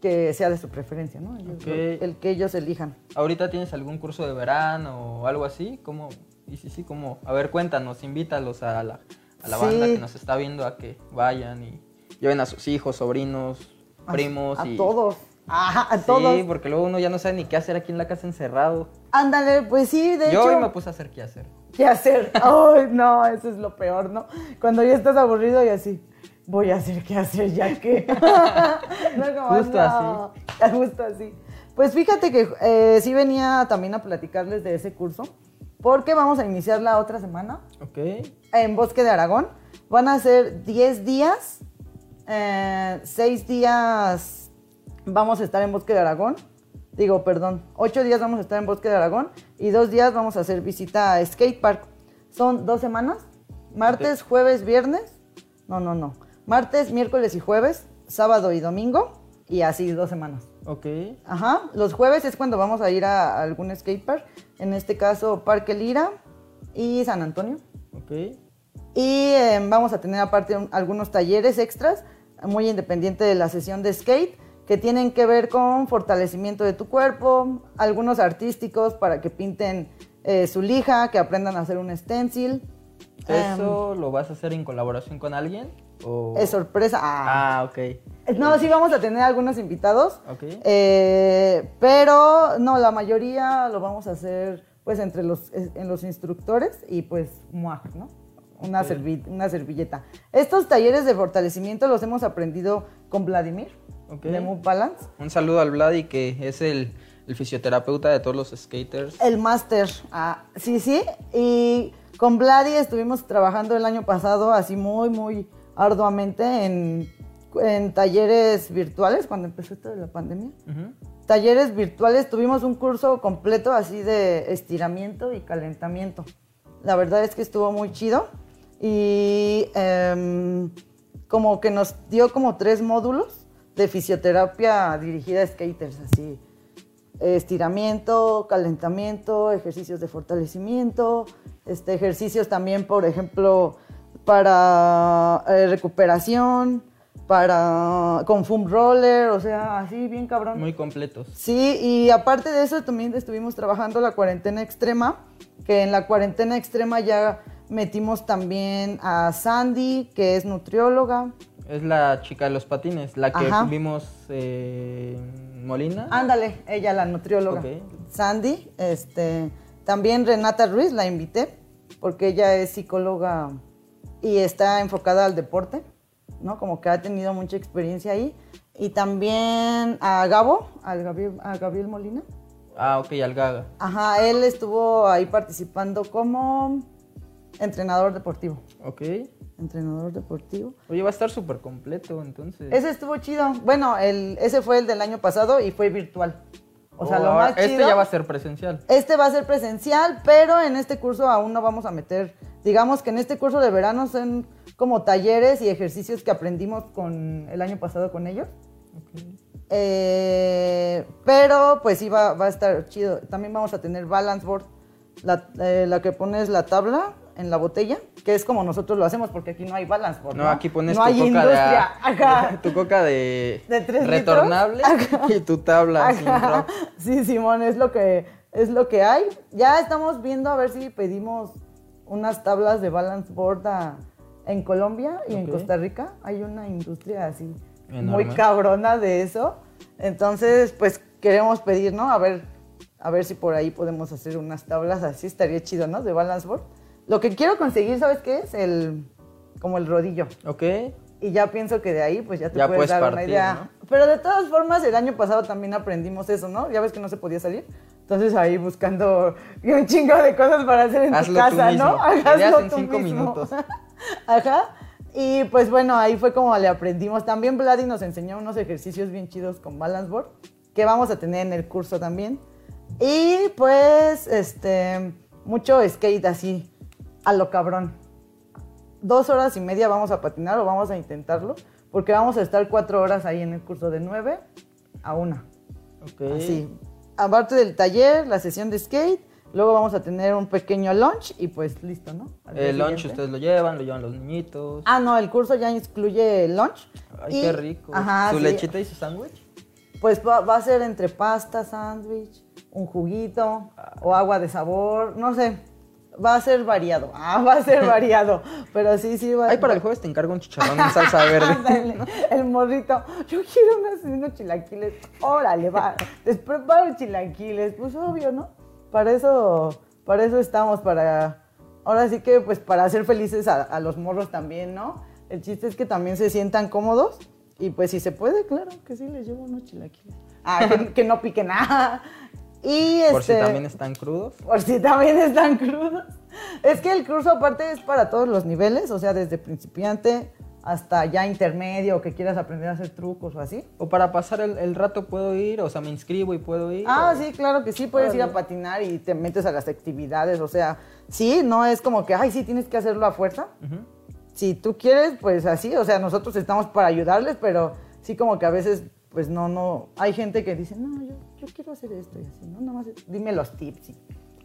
[SPEAKER 2] que sea de su preferencia, ¿no? El que ellos elijan.
[SPEAKER 1] ¿Ahorita tienes algún curso de verano o algo así? ¿Cómo? Y sí, sí, como, a ver, cuéntanos, invítalos a la, a la banda que nos está viendo a que vayan y lleven a sus hijos, sobrinos, primos.
[SPEAKER 2] A,
[SPEAKER 1] y...
[SPEAKER 2] todos. a todos.
[SPEAKER 1] Sí, porque luego uno ya no sabe ni qué hacer aquí en la casa encerrado.
[SPEAKER 2] Ándale, pues sí, de
[SPEAKER 1] hecho.
[SPEAKER 2] Yo
[SPEAKER 1] hoy me puse a hacer qué hacer.
[SPEAKER 2] ¿Qué hacer? [laughs] Ay, no, eso es lo peor, ¿no? Cuando ya estás aburrido y así voy a hacer qué hacer ya que. [laughs]
[SPEAKER 1] justo así.
[SPEAKER 2] Justo así. Pues fíjate que eh, sí venía también a platicarles de ese curso, porque vamos a iniciar la otra semana.
[SPEAKER 1] Ok.
[SPEAKER 2] En Bosque de Aragón. Van a ser 10 días, 6 eh, días vamos a estar en Bosque de Aragón. Digo, perdón, 8 días vamos a estar en Bosque de Aragón y 2 días vamos a hacer visita a Skate Park. Son dos semanas, martes, jueves, viernes. No, no, no martes, miércoles y jueves, sábado y domingo, y así dos semanas.
[SPEAKER 1] Ok.
[SPEAKER 2] Ajá. Los jueves es cuando vamos a ir a algún skatepark, en este caso Parque Lira y San Antonio.
[SPEAKER 1] Ok.
[SPEAKER 2] Y em, vamos a tener aparte algunos talleres extras, muy independiente de la sesión de skate, que tienen que ver con fortalecimiento de tu cuerpo, algunos artísticos para que pinten eh, su lija, que aprendan a hacer un stencil,
[SPEAKER 1] ¿Eso lo vas a hacer en colaboración con alguien? O...
[SPEAKER 2] Es sorpresa. Ah.
[SPEAKER 1] Ah, ok.
[SPEAKER 2] No, sí vamos a tener algunos invitados.
[SPEAKER 1] Ok.
[SPEAKER 2] Eh, pero no, la mayoría lo vamos a hacer pues entre los, en los instructores y pues moi, ¿no? Una, servi- una servilleta. Estos talleres de fortalecimiento los hemos aprendido con Vladimir
[SPEAKER 1] Ok.
[SPEAKER 2] de Move Balance.
[SPEAKER 1] Un saludo al Vladi, que es el, el fisioterapeuta de todos los skaters.
[SPEAKER 2] El máster. Ah, sí, sí. Y con Vladi estuvimos trabajando el año pasado así muy, muy arduamente en, en talleres virtuales cuando empezó esto de la pandemia. Talleres virtuales tuvimos un curso completo así de estiramiento y calentamiento. La verdad es que estuvo muy chido y em, como que nos dio como tres módulos de fisioterapia dirigida a skaters, así estiramiento, calentamiento, ejercicios de fortalecimiento, este, ejercicios también, por ejemplo, para eh, recuperación, para con foam roller, o sea, así bien cabrón.
[SPEAKER 1] Muy completos.
[SPEAKER 2] Sí, y aparte de eso también estuvimos trabajando la cuarentena extrema, que en la cuarentena extrema ya metimos también a Sandy, que es nutrióloga.
[SPEAKER 1] Es la chica de los patines, la que
[SPEAKER 2] Ajá.
[SPEAKER 1] vimos eh, Molina.
[SPEAKER 2] Ándale, ella la nutrióloga. Sandy, este, también Renata Ruiz la invité, porque ella es psicóloga y está enfocada al deporte, ¿no? Como que ha tenido mucha experiencia ahí. Y también a Gabo, al Gabriel, a Gabriel Molina.
[SPEAKER 1] Ah, ok, Algaga.
[SPEAKER 2] Ajá, él estuvo ahí participando como entrenador deportivo.
[SPEAKER 1] Ok.
[SPEAKER 2] Entrenador deportivo.
[SPEAKER 1] Oye, va a estar súper completo, entonces.
[SPEAKER 2] Ese estuvo chido. Bueno, el, ese fue el del año pasado y fue virtual. O sea,
[SPEAKER 1] Oh,
[SPEAKER 2] lo más
[SPEAKER 1] Este
[SPEAKER 2] chido.
[SPEAKER 1] ya va a ser presencial.
[SPEAKER 2] Este va a ser presencial, pero en este curso aún no vamos a meter. Digamos que en este curso de verano son como talleres y ejercicios que aprendimos con el año pasado con ellos.
[SPEAKER 1] Ok.
[SPEAKER 2] Eh, pero pues sí va, va a estar chido. También vamos a tener balance board, la, eh, la que pones la tabla en la botella, que es como nosotros lo hacemos porque aquí no hay balance board.
[SPEAKER 1] No, aquí pones
[SPEAKER 2] no
[SPEAKER 1] tu
[SPEAKER 2] hay
[SPEAKER 1] coca
[SPEAKER 2] industria.
[SPEAKER 1] de
[SPEAKER 2] Ajá. [laughs]
[SPEAKER 1] tu coca de,
[SPEAKER 2] ¿De tres
[SPEAKER 1] retornable y tu tabla
[SPEAKER 2] Ajá. Sí, Simón, es lo que es lo que hay. Ya estamos viendo a ver si pedimos unas tablas de balance board a- en Colombia y en
[SPEAKER 1] Ok.
[SPEAKER 2] Costa Rica. Hay una industria así
[SPEAKER 1] Enorme.
[SPEAKER 2] muy cabrona de eso. Entonces, pues queremos pedir, ¿no? A ver, a ver si por ahí podemos hacer unas tablas así, estaría chido, ¿no? De balance board. Lo que quiero conseguir, ¿sabes qué es? El como el rodillo.
[SPEAKER 1] Ok.
[SPEAKER 2] Y ya pienso que de ahí pues ya te
[SPEAKER 1] Ya
[SPEAKER 2] puedes
[SPEAKER 1] puedes
[SPEAKER 2] dar una idea.
[SPEAKER 1] ¿no?
[SPEAKER 2] Pero de todas formas, el año pasado también aprendimos eso, ¿no? Ya ves que no se podía salir. Entonces ahí buscando [laughs] un chingo de cosas para hacer en
[SPEAKER 1] Hazlo
[SPEAKER 2] tu
[SPEAKER 1] tú
[SPEAKER 2] casa,
[SPEAKER 1] mismo.
[SPEAKER 2] ¿no?
[SPEAKER 1] Ideas en
[SPEAKER 2] tú
[SPEAKER 1] cinco
[SPEAKER 2] mismo.
[SPEAKER 1] minutos. [laughs]
[SPEAKER 2] Ajá. Y pues bueno, ahí fue como le aprendimos. También Vladi nos enseñó unos ejercicios bien chidos con balance board que vamos a tener en el curso también. Y pues, este, mucho skate así, a lo cabrón. Dos horas y media vamos a patinar o vamos a intentarlo, porque vamos a estar cuatro horas ahí en el curso de nueve a una.
[SPEAKER 1] Ok.
[SPEAKER 2] Así. Aparte del taller, la sesión de skate, luego vamos a tener un pequeño lunch y pues listo, ¿no? Al
[SPEAKER 1] El lunch
[SPEAKER 2] siguiente.
[SPEAKER 1] ustedes lo llevan, lo llevan los niñitos.
[SPEAKER 2] Ah, no, el curso ya incluye el lunch.
[SPEAKER 1] Ay,
[SPEAKER 2] y-
[SPEAKER 1] qué rico.
[SPEAKER 2] Ajá,
[SPEAKER 1] ¿Su
[SPEAKER 2] sí.
[SPEAKER 1] lechita y su sándwich?
[SPEAKER 2] Pues va, va a ser entre pasta, sándwich, un juguito o agua de sabor, no sé. Va a ser variado. [laughs] Ah, va a ser variado. Pero sí, sí va
[SPEAKER 1] Ay, para el jueves te encargo un chicharrón en salsa [laughs] verde.
[SPEAKER 2] Ándale, el morrito. Yo quiero unos, unos chilaquiles. Órale, va. Les preparo chilaquiles. Pues obvio, ¿no? Para eso, para eso estamos, para. Ahora sí que, pues, para hacer felices a, a los morros también, ¿no? El chiste es que también se sientan cómodos. Y pues, si se puede, claro que sí, les llevo unos chilaquiles. Ah, que, que no pique nada. Y
[SPEAKER 1] Por si
[SPEAKER 2] este,
[SPEAKER 1] también están crudos.
[SPEAKER 2] por si también están crudos. Es que el curso aparte es para todos los niveles, o sea, desde principiante hasta ya intermedio, o que quieras aprender a hacer trucos o así.
[SPEAKER 1] O para pasar el, el rato puedo ir, o sea, me inscribo y puedo ir.
[SPEAKER 2] Ah,
[SPEAKER 1] o-
[SPEAKER 2] sí, claro que sí, puedes ir a patinar y te metes a las actividades, o sea, sí, no es como que, ay, sí, tienes que hacerlo a fuerza. Si tú quieres, pues así, o sea, nosotros estamos para ayudarles, pero sí como que a veces, pues no, no, hay gente que dice, no, yo, yo quiero hacer esto y así, ¿no? Nada más dime los tips. y-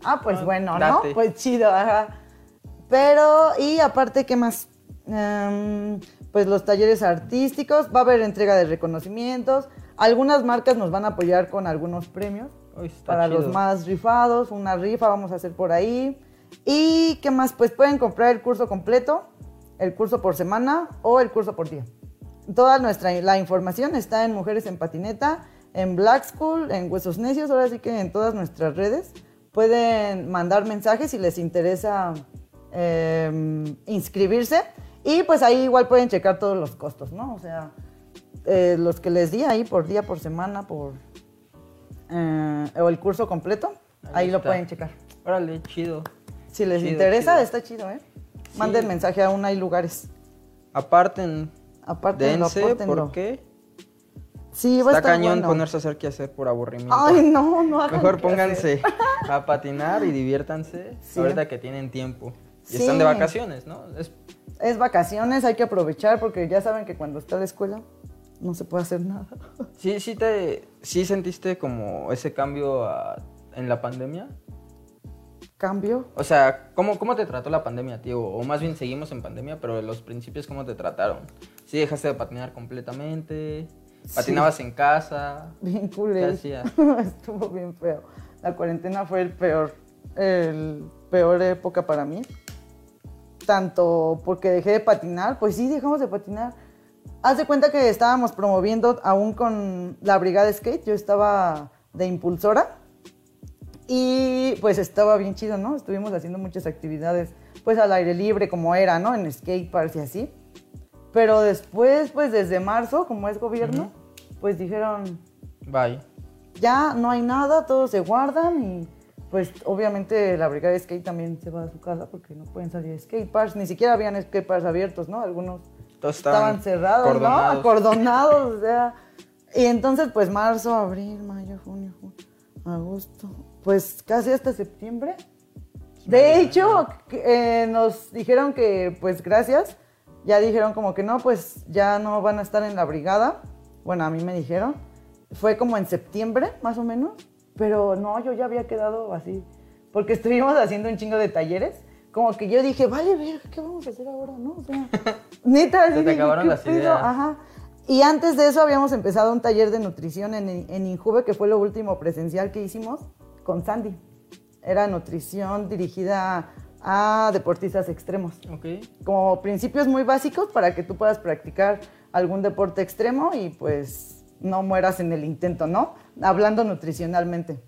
[SPEAKER 2] ah, pues
[SPEAKER 1] Ah,
[SPEAKER 2] bueno,
[SPEAKER 1] date.
[SPEAKER 2] ¿no? Pues chido, ajá. Pero, y aparte, ¿qué más? Em, pues los talleres artísticos, va a haber entrega de reconocimientos, algunas marcas nos van a apoyar con algunos premios
[SPEAKER 1] Uy,
[SPEAKER 2] para los más rifados, una rifa vamos a hacer por ahí. ¿Y qué más? Pues pueden comprar el curso completo, el curso por semana o el curso por día. Toda nuestra la información está en Mujeres en Patineta, en Black School, en Huesos Necios, ahora sí que en todas nuestras redes. Pueden mandar mensajes si les interesa em, inscribirse. Y pues ahí igual pueden checar todos los costos, ¿no? O sea, eh, los que les di ahí por día, por semana, por... eh, o el curso completo, ahí,
[SPEAKER 1] Ahí
[SPEAKER 2] lo pueden checar.
[SPEAKER 1] Órale, chido.
[SPEAKER 2] Si les
[SPEAKER 1] Chido,
[SPEAKER 2] interesa,
[SPEAKER 1] chido.
[SPEAKER 2] está chido, ¿eh? Manden
[SPEAKER 1] Sí.
[SPEAKER 2] mensaje aún hay lugares.
[SPEAKER 1] Aparten,
[SPEAKER 2] apártenlo.
[SPEAKER 1] porque
[SPEAKER 2] Sí, va a
[SPEAKER 1] está
[SPEAKER 2] estar
[SPEAKER 1] cañón
[SPEAKER 2] bueno.
[SPEAKER 1] ponerse a hacer qué hacer por aburrimiento.
[SPEAKER 2] Ay, no, no hagan
[SPEAKER 1] Mejor pónganse a patinar y diviértanse
[SPEAKER 2] Sí.
[SPEAKER 1] ahorita que tienen tiempo. Y
[SPEAKER 2] Sí.
[SPEAKER 1] están de vacaciones, ¿no? Es-
[SPEAKER 2] Es vacaciones, hay que aprovechar porque ya saben que cuando está la escuela no se puede hacer nada. [laughs]
[SPEAKER 1] sí, sí te, sí sentiste como ese cambio a- en la pandemia.
[SPEAKER 2] Cambio.
[SPEAKER 1] O sea, ¿cómo, ¿cómo te trató la pandemia, tío? O más bien seguimos en pandemia, pero los principios, ¿cómo te trataron? ¿Sí dejaste de patinar completamente? ¿Patinabas en casa?
[SPEAKER 2] Bien
[SPEAKER 1] ¿Qué
[SPEAKER 2] culé. [laughs] Estuvo bien feo. La cuarentena fue el peor, el peor época para mí. Tanto porque dejé de patinar, pues sí, dejamos de patinar. Haz de cuenta que estábamos promoviendo aún con la brigada skate, yo estaba de impulsora y pues estaba bien chido, ¿no? Estuvimos haciendo muchas actividades pues al aire libre como era, ¿no? En skate parks y así. Pero después, pues desde marzo, como es gobierno, pues dijeron,
[SPEAKER 1] Bye.
[SPEAKER 2] ya no hay nada, todos se guardan y pues obviamente la brigada de skate también se va a su casa porque no pueden salir a skate parks, ni siquiera habían skate parks abiertos, ¿no? Algunos
[SPEAKER 1] Todos
[SPEAKER 2] estaban,
[SPEAKER 1] estaban
[SPEAKER 2] cerrados, ¿no?
[SPEAKER 1] acordonados.
[SPEAKER 2] O sea. Y entonces pues marzo, abril, mayo, junio, julio, agosto, pues casi hasta septiembre. De hecho, eh, nos dijeron que pues gracias, ya dijeron como que no, pues ya no van a estar en la brigada. Bueno, a mí me dijeron. Fue como en septiembre, más o menos. Pero no, yo ya había quedado así. Porque estuvimos haciendo un chingo de talleres. Como que yo dije, vale, ver, ¿qué vamos a hacer ahora? ¿No? O sea, [laughs] neta,
[SPEAKER 1] Se te acabaron
[SPEAKER 2] ¿qué
[SPEAKER 1] las ideas.
[SPEAKER 2] Ajá. Y antes de eso habíamos empezado un taller de nutrición en, en Injuve, que fue lo último presencial que hicimos con Sandy. Era nutrición dirigida a deportistas extremos
[SPEAKER 1] Ok.
[SPEAKER 2] como principios muy básicos para que tú puedas practicar algún deporte extremo y pues no mueras en el intento, ¿no? Hablando nutricionalmente.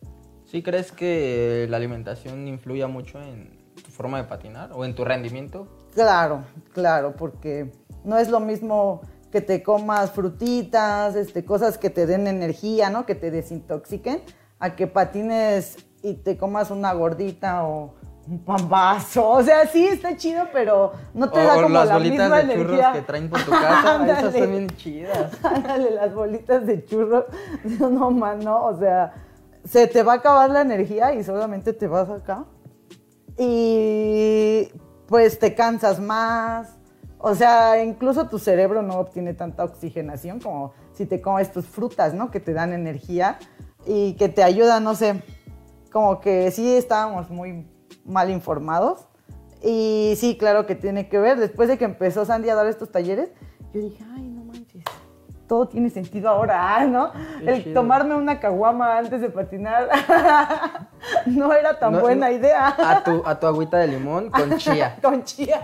[SPEAKER 1] ¿Sí crees que la alimentación influya mucho en tu forma de patinar o en tu rendimiento?
[SPEAKER 2] Claro, claro, porque no es lo mismo que te comas frutitas, este, cosas que te den energía, ¿no? Que te desintoxiquen, a que patines y te comas una gordita o un pambazo. O sea, sí está chido, pero no te
[SPEAKER 1] o,
[SPEAKER 2] da como
[SPEAKER 1] las
[SPEAKER 2] la
[SPEAKER 1] bolitas
[SPEAKER 2] misma
[SPEAKER 1] de churros
[SPEAKER 2] energía.
[SPEAKER 1] que traen por tu casa, [laughs] esas están bien chidas.
[SPEAKER 2] Ándale, las bolitas de churro. Dios, [laughs] no, man, no. O sea, se te va a acabar la energía y solamente te vas acá. Y pues te cansas más. O sea, incluso tu cerebro no obtiene tanta oxigenación como si te comes tus frutas, ¿no? Que te dan energía y que te ayudan, no sé. Como que sí estábamos muy mal informados. Y sí, claro que tiene que ver. Después de que empezó Sandy a dar estos talleres, yo dije, ay, no manches, todo tiene sentido ahora, [laughs] ¿no?
[SPEAKER 1] Qué
[SPEAKER 2] El
[SPEAKER 1] chido.
[SPEAKER 2] tomarme una caguama antes de patinar [laughs] no era tan
[SPEAKER 1] No-
[SPEAKER 2] buena
[SPEAKER 1] no-
[SPEAKER 2] idea.
[SPEAKER 1] A tu, a tu agüita de limón [laughs] con chía.
[SPEAKER 2] Con chía.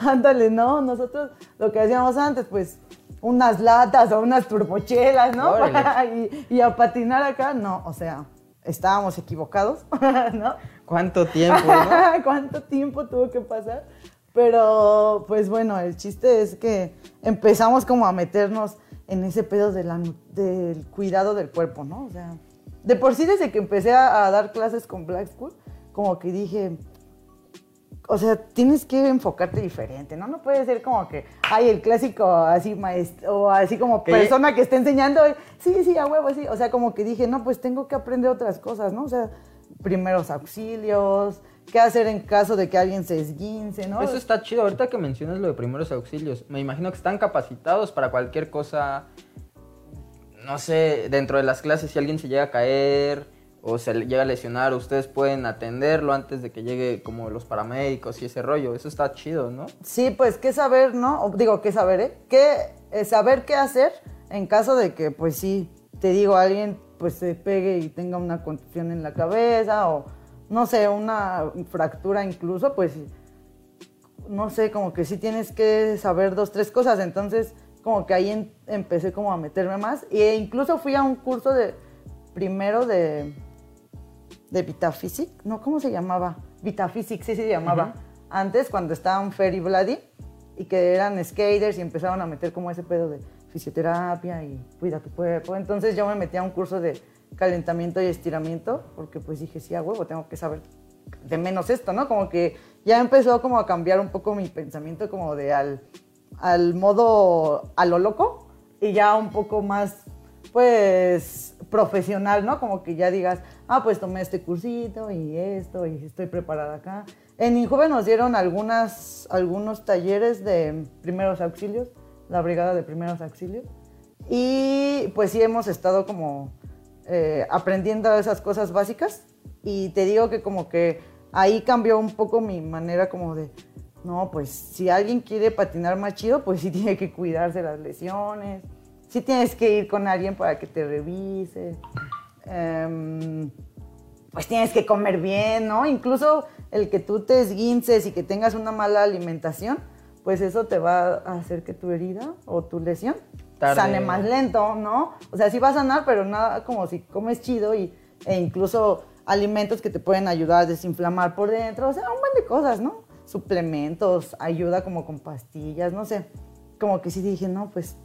[SPEAKER 2] Ándale, no, nosotros lo que hacíamos antes, pues unas latas o unas turbochelas, ¿no? Y, y a patinar acá, no, o sea, estábamos equivocados, ¿no?
[SPEAKER 1] ¿Cuánto tiempo, no? [laughs]
[SPEAKER 2] ¿Cuánto tiempo tuvo que pasar? Pero, pues bueno, el chiste es que empezamos como a meternos en ese pedo de la nu- del cuidado del cuerpo, ¿no? O sea, de por sí desde que empecé a, a dar clases con Black School, como que dije, o sea, tienes que enfocarte diferente, ¿no? No puede ser como que, ay, el clásico así maestro, o así como persona que está enseñando, sí, sí, a huevo, sí. O sea, como que dije, no, pues tengo que aprender otras cosas, ¿no? O sea, primeros auxilios, qué hacer en caso de que alguien se esguince, ¿no?
[SPEAKER 1] Eso está chido. Ahorita que mencionas lo de primeros auxilios, me imagino que están capacitados para cualquier cosa. No sé, dentro de las clases, si alguien se llega a caer o se le llega a lesionar, ustedes pueden atenderlo antes de que llegue como los paramédicos y ese rollo. Eso está chido, ¿no?
[SPEAKER 2] Sí, pues qué saber, ¿no? Digo, qué saber, ¿eh? ¿Qué, eh, saber qué hacer en caso de que, pues sí, te digo, alguien pues se pegue y tenga una contusión en la cabeza o, no sé, una fractura incluso, pues, no sé, como que sí tienes que saber dos, tres cosas. Entonces, como que ahí em- empecé como a meterme más. E incluso fui a un curso de, primero de, de Vitaphysic, no, ¿cómo se llamaba? Vitaphysic, sí se llamaba. Antes, cuando estaban Fer y Vladi, y que eran skaters y empezaron a meter como ese pedo de fisioterapia y cuida tu cuerpo. Entonces yo me metí a un curso de calentamiento y estiramiento, porque pues dije, sí, a huevo, tengo que saber de menos esto, ¿no? Como que ya empezó como a cambiar un poco mi pensamiento como de al, al modo a lo loco y ya un poco más, pues, profesional, ¿no? Como que ya digas, ah, pues tomé este cursito y esto y estoy preparada acá. En Injuve nos dieron algunas, algunos talleres de primeros auxilios, la brigada de primeros auxilios. Y pues sí hemos estado como eh, aprendiendo esas cosas básicas. Y te digo que como que ahí cambió un poco mi manera como de, no, pues si alguien quiere patinar más chido, pues sí [laughs] tiene que cuidarse las lesiones. Sí tienes que ir con alguien para que te revise. Em, pues tienes que comer bien, ¿no? Incluso el que tú te esguinces y que tengas una mala alimentación, pues eso te va a hacer que tu herida o tu lesión
[SPEAKER 1] Tarde.
[SPEAKER 2] sane más lento, ¿no? O sea, sí va a sanar, pero nada como si comes chido y, e incluso alimentos que te pueden ayudar a desinflamar por dentro, o sea, un buen de cosas, ¿no? Suplementos, ayuda como con pastillas, no sé. Como que sí dije, no, pues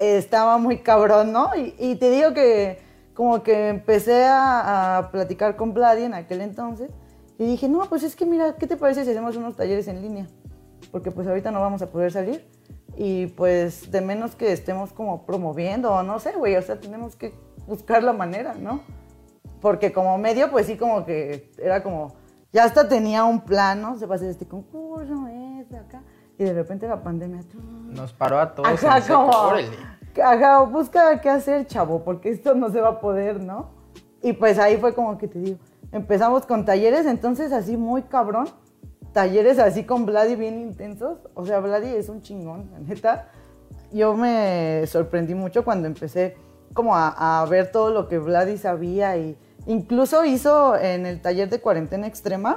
[SPEAKER 2] estaba muy cabrón, ¿no? Y, y te digo que como que empecé a, a platicar con Vladi en aquel entonces y dije, no, pues es que mira, ¿qué te parece si hacemos unos talleres en línea? Porque pues ahorita no vamos a poder salir y pues de menos que estemos como promoviendo o no sé, güey, o sea, tenemos que buscar la manera, ¿no? Porque como medio, pues sí, como que era como, ya hasta tenía un plan, ¿no? Se va a hacer este concurso, este, acá. Y de repente la pandemia...
[SPEAKER 1] Nos paró a todos.
[SPEAKER 2] Ajá,
[SPEAKER 1] en seco,
[SPEAKER 2] como,
[SPEAKER 1] órale.
[SPEAKER 2] ajá, busca qué hacer, chavo, porque esto no se va a poder, ¿no? Y pues ahí fue como que te digo, empezamos con talleres, entonces así muy cabrón, talleres así con Vladi bien intensos, o sea, Vladi es un chingón, la neta. Yo me sorprendí mucho cuando empecé como a, a ver todo lo que Vladi sabía y incluso hizo en el taller de cuarentena extrema,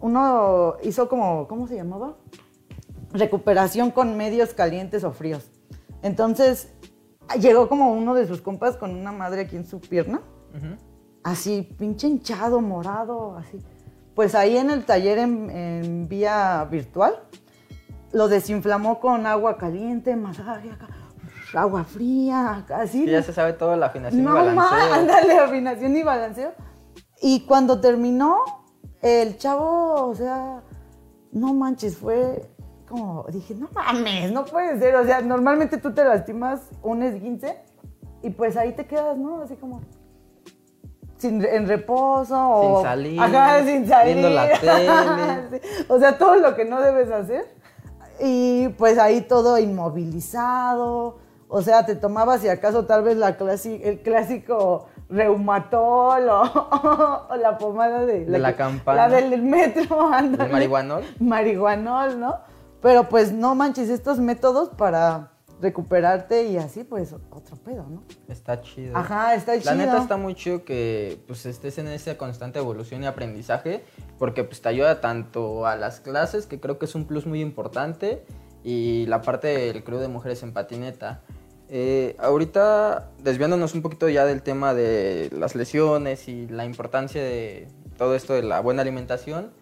[SPEAKER 2] uno hizo como, ¿cómo se llamaba? recuperación con medios calientes o fríos. Entonces, llegó como uno de sus compas con una madre aquí en su pierna, así pinche hinchado, morado, así. Pues ahí en el taller en, en vía virtual, lo desinflamó con agua caliente, masaje acá, agua fría, así.
[SPEAKER 1] Que ya se sabe todo la afinación y
[SPEAKER 2] No
[SPEAKER 1] balanceo.
[SPEAKER 2] más, [laughs] ándale, afinación y balanceo. Y cuando terminó, el chavo, o sea, no manches, fue como, dije, no mames, no puede ser. O sea, normalmente tú te lastimas un esguince y pues ahí te quedas, ¿no? Así como sin, en reposo o...
[SPEAKER 1] Sin salir,
[SPEAKER 2] Ajá, sin salir.
[SPEAKER 1] viendo la tele. [laughs]
[SPEAKER 2] Sí, O sea, todo lo que no debes hacer. Y pues ahí todo inmovilizado. O sea, te tomabas si acaso tal vez la clasi- el clásico reumatol o, [laughs] o la pomada de,
[SPEAKER 1] De la
[SPEAKER 2] que-
[SPEAKER 1] campana.
[SPEAKER 2] La del metro, [laughs] ándale.
[SPEAKER 1] ¿El marihuanol?
[SPEAKER 2] Marihuanol, ¿no? Pero pues no manches estos métodos para recuperarte y así pues otro pedo, ¿no?
[SPEAKER 1] Está chido.
[SPEAKER 2] Ajá, está
[SPEAKER 1] La
[SPEAKER 2] chido.
[SPEAKER 1] neta está muy chido que pues estés en esa constante evolución y aprendizaje porque pues te ayuda tanto a las clases, que creo que es un plus muy importante, y la parte del crew de mujeres en patineta. Eh, ahorita desviándonos un poquito ya del tema de las lesiones y la importancia de todo esto de la buena alimentación,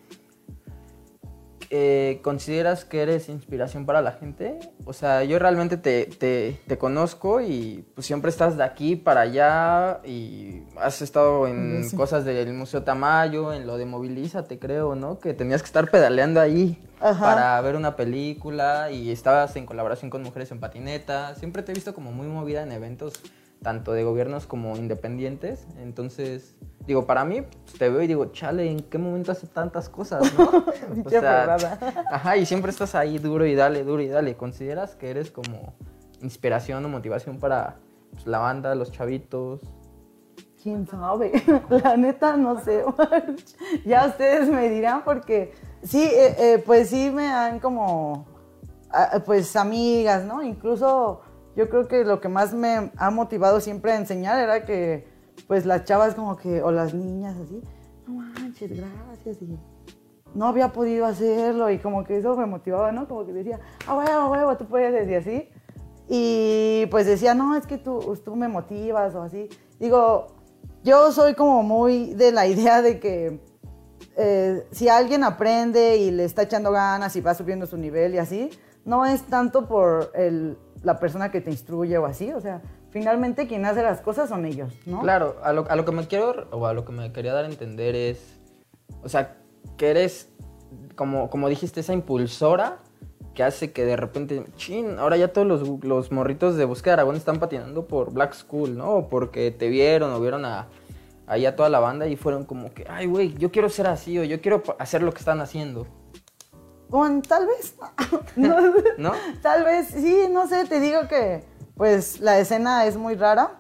[SPEAKER 1] eh, ¿consideras que eres inspiración para la gente? O sea, yo realmente te, te- te conozco y pues siempre estás de aquí para allá y has estado en
[SPEAKER 2] Sí.
[SPEAKER 1] cosas del Museo Tamayo, en lo de Movilízate, creo, ¿no? Que tenías que estar pedaleando ahí
[SPEAKER 2] Ajá.
[SPEAKER 1] para ver una película y estabas en colaboración con Mujeres en Patineta. Siempre te he visto como muy movida en eventos tanto de gobiernos como independientes. Entonces, digo, para mí pues, te veo y digo, chale, ¿en qué momento hace tantas cosas, no? [laughs] Ajá, y siempre estás ahí duro y dale, duro y dale. ¿Consideras que eres como inspiración o motivación para pues, la banda, los chavitos?
[SPEAKER 2] ¿Quién sabe? [laughs] La neta no sé. ya ustedes me dirán porque sí, eh, eh, pues sí me han como, ah, pues amigas, ¿no? Incluso yo creo que lo que más me ha motivado siempre a enseñar era que pues las chavas como que, o las niñas así, no manches, gracias. Y no había podido hacerlo y como que eso me motivaba, ¿no? Como que decía, ah, huevo, huevo, tú puedes, y así. Y pues decía, no, es que tú, tú me motivas o así. Digo, yo soy como muy de la idea de que eh, si alguien aprende y le está echando ganas y va subiendo su nivel y así, no es tanto por el, la persona que te instruye o así, o sea, finalmente quien hace las cosas son ellos, ¿no?
[SPEAKER 1] Claro, a lo, a lo que me quiero, o a lo que me quería dar a entender es, o sea, que eres, como, como dijiste, esa impulsora que hace que de repente, chin, ahora ya todos los, los morritos de Búsqueda de Aragón están patinando por Black School, ¿no? Porque te vieron o vieron a, ahí a toda la banda y fueron como que, ay, güey, yo quiero ser así o yo quiero hacer lo que están haciendo.
[SPEAKER 2] Bueno, tal vez. [laughs] no,
[SPEAKER 1] ¿No?
[SPEAKER 2] Tal vez, sí, no sé, te digo que pues la escena es muy rara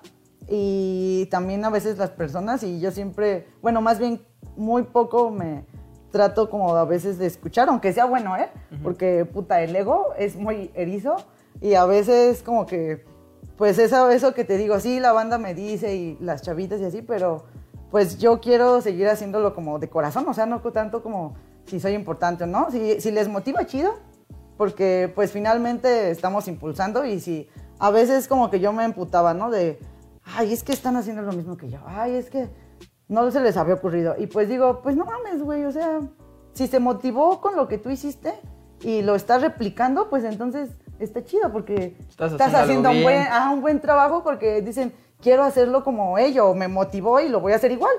[SPEAKER 2] y también a veces las personas y yo siempre, bueno, más bien muy poco me trato como a veces de escuchar, aunque sea bueno, ¿eh? Porque puta, el ego es muy erizo y a veces como que, pues eso, eso que te digo, sí, la banda me dice y las chavitas y así, pero pues yo quiero seguir haciéndolo como de corazón, o sea, no tanto como si soy importante o no, si, si les motiva chido, porque pues finalmente estamos impulsando y si a veces como que yo me emputaba, ¿no? De, ay, es que están haciendo lo mismo que yo, ay, es que no se les había ocurrido. Y pues digo, pues no mames, güey, o sea, si se motivó con lo que tú hiciste y lo estás replicando, pues entonces está chido porque
[SPEAKER 1] Estás
[SPEAKER 2] estás,
[SPEAKER 1] haciendo
[SPEAKER 2] un buen, ah, un buen trabajo porque dicen, quiero hacerlo como ello, me motivó y lo voy a hacer igual.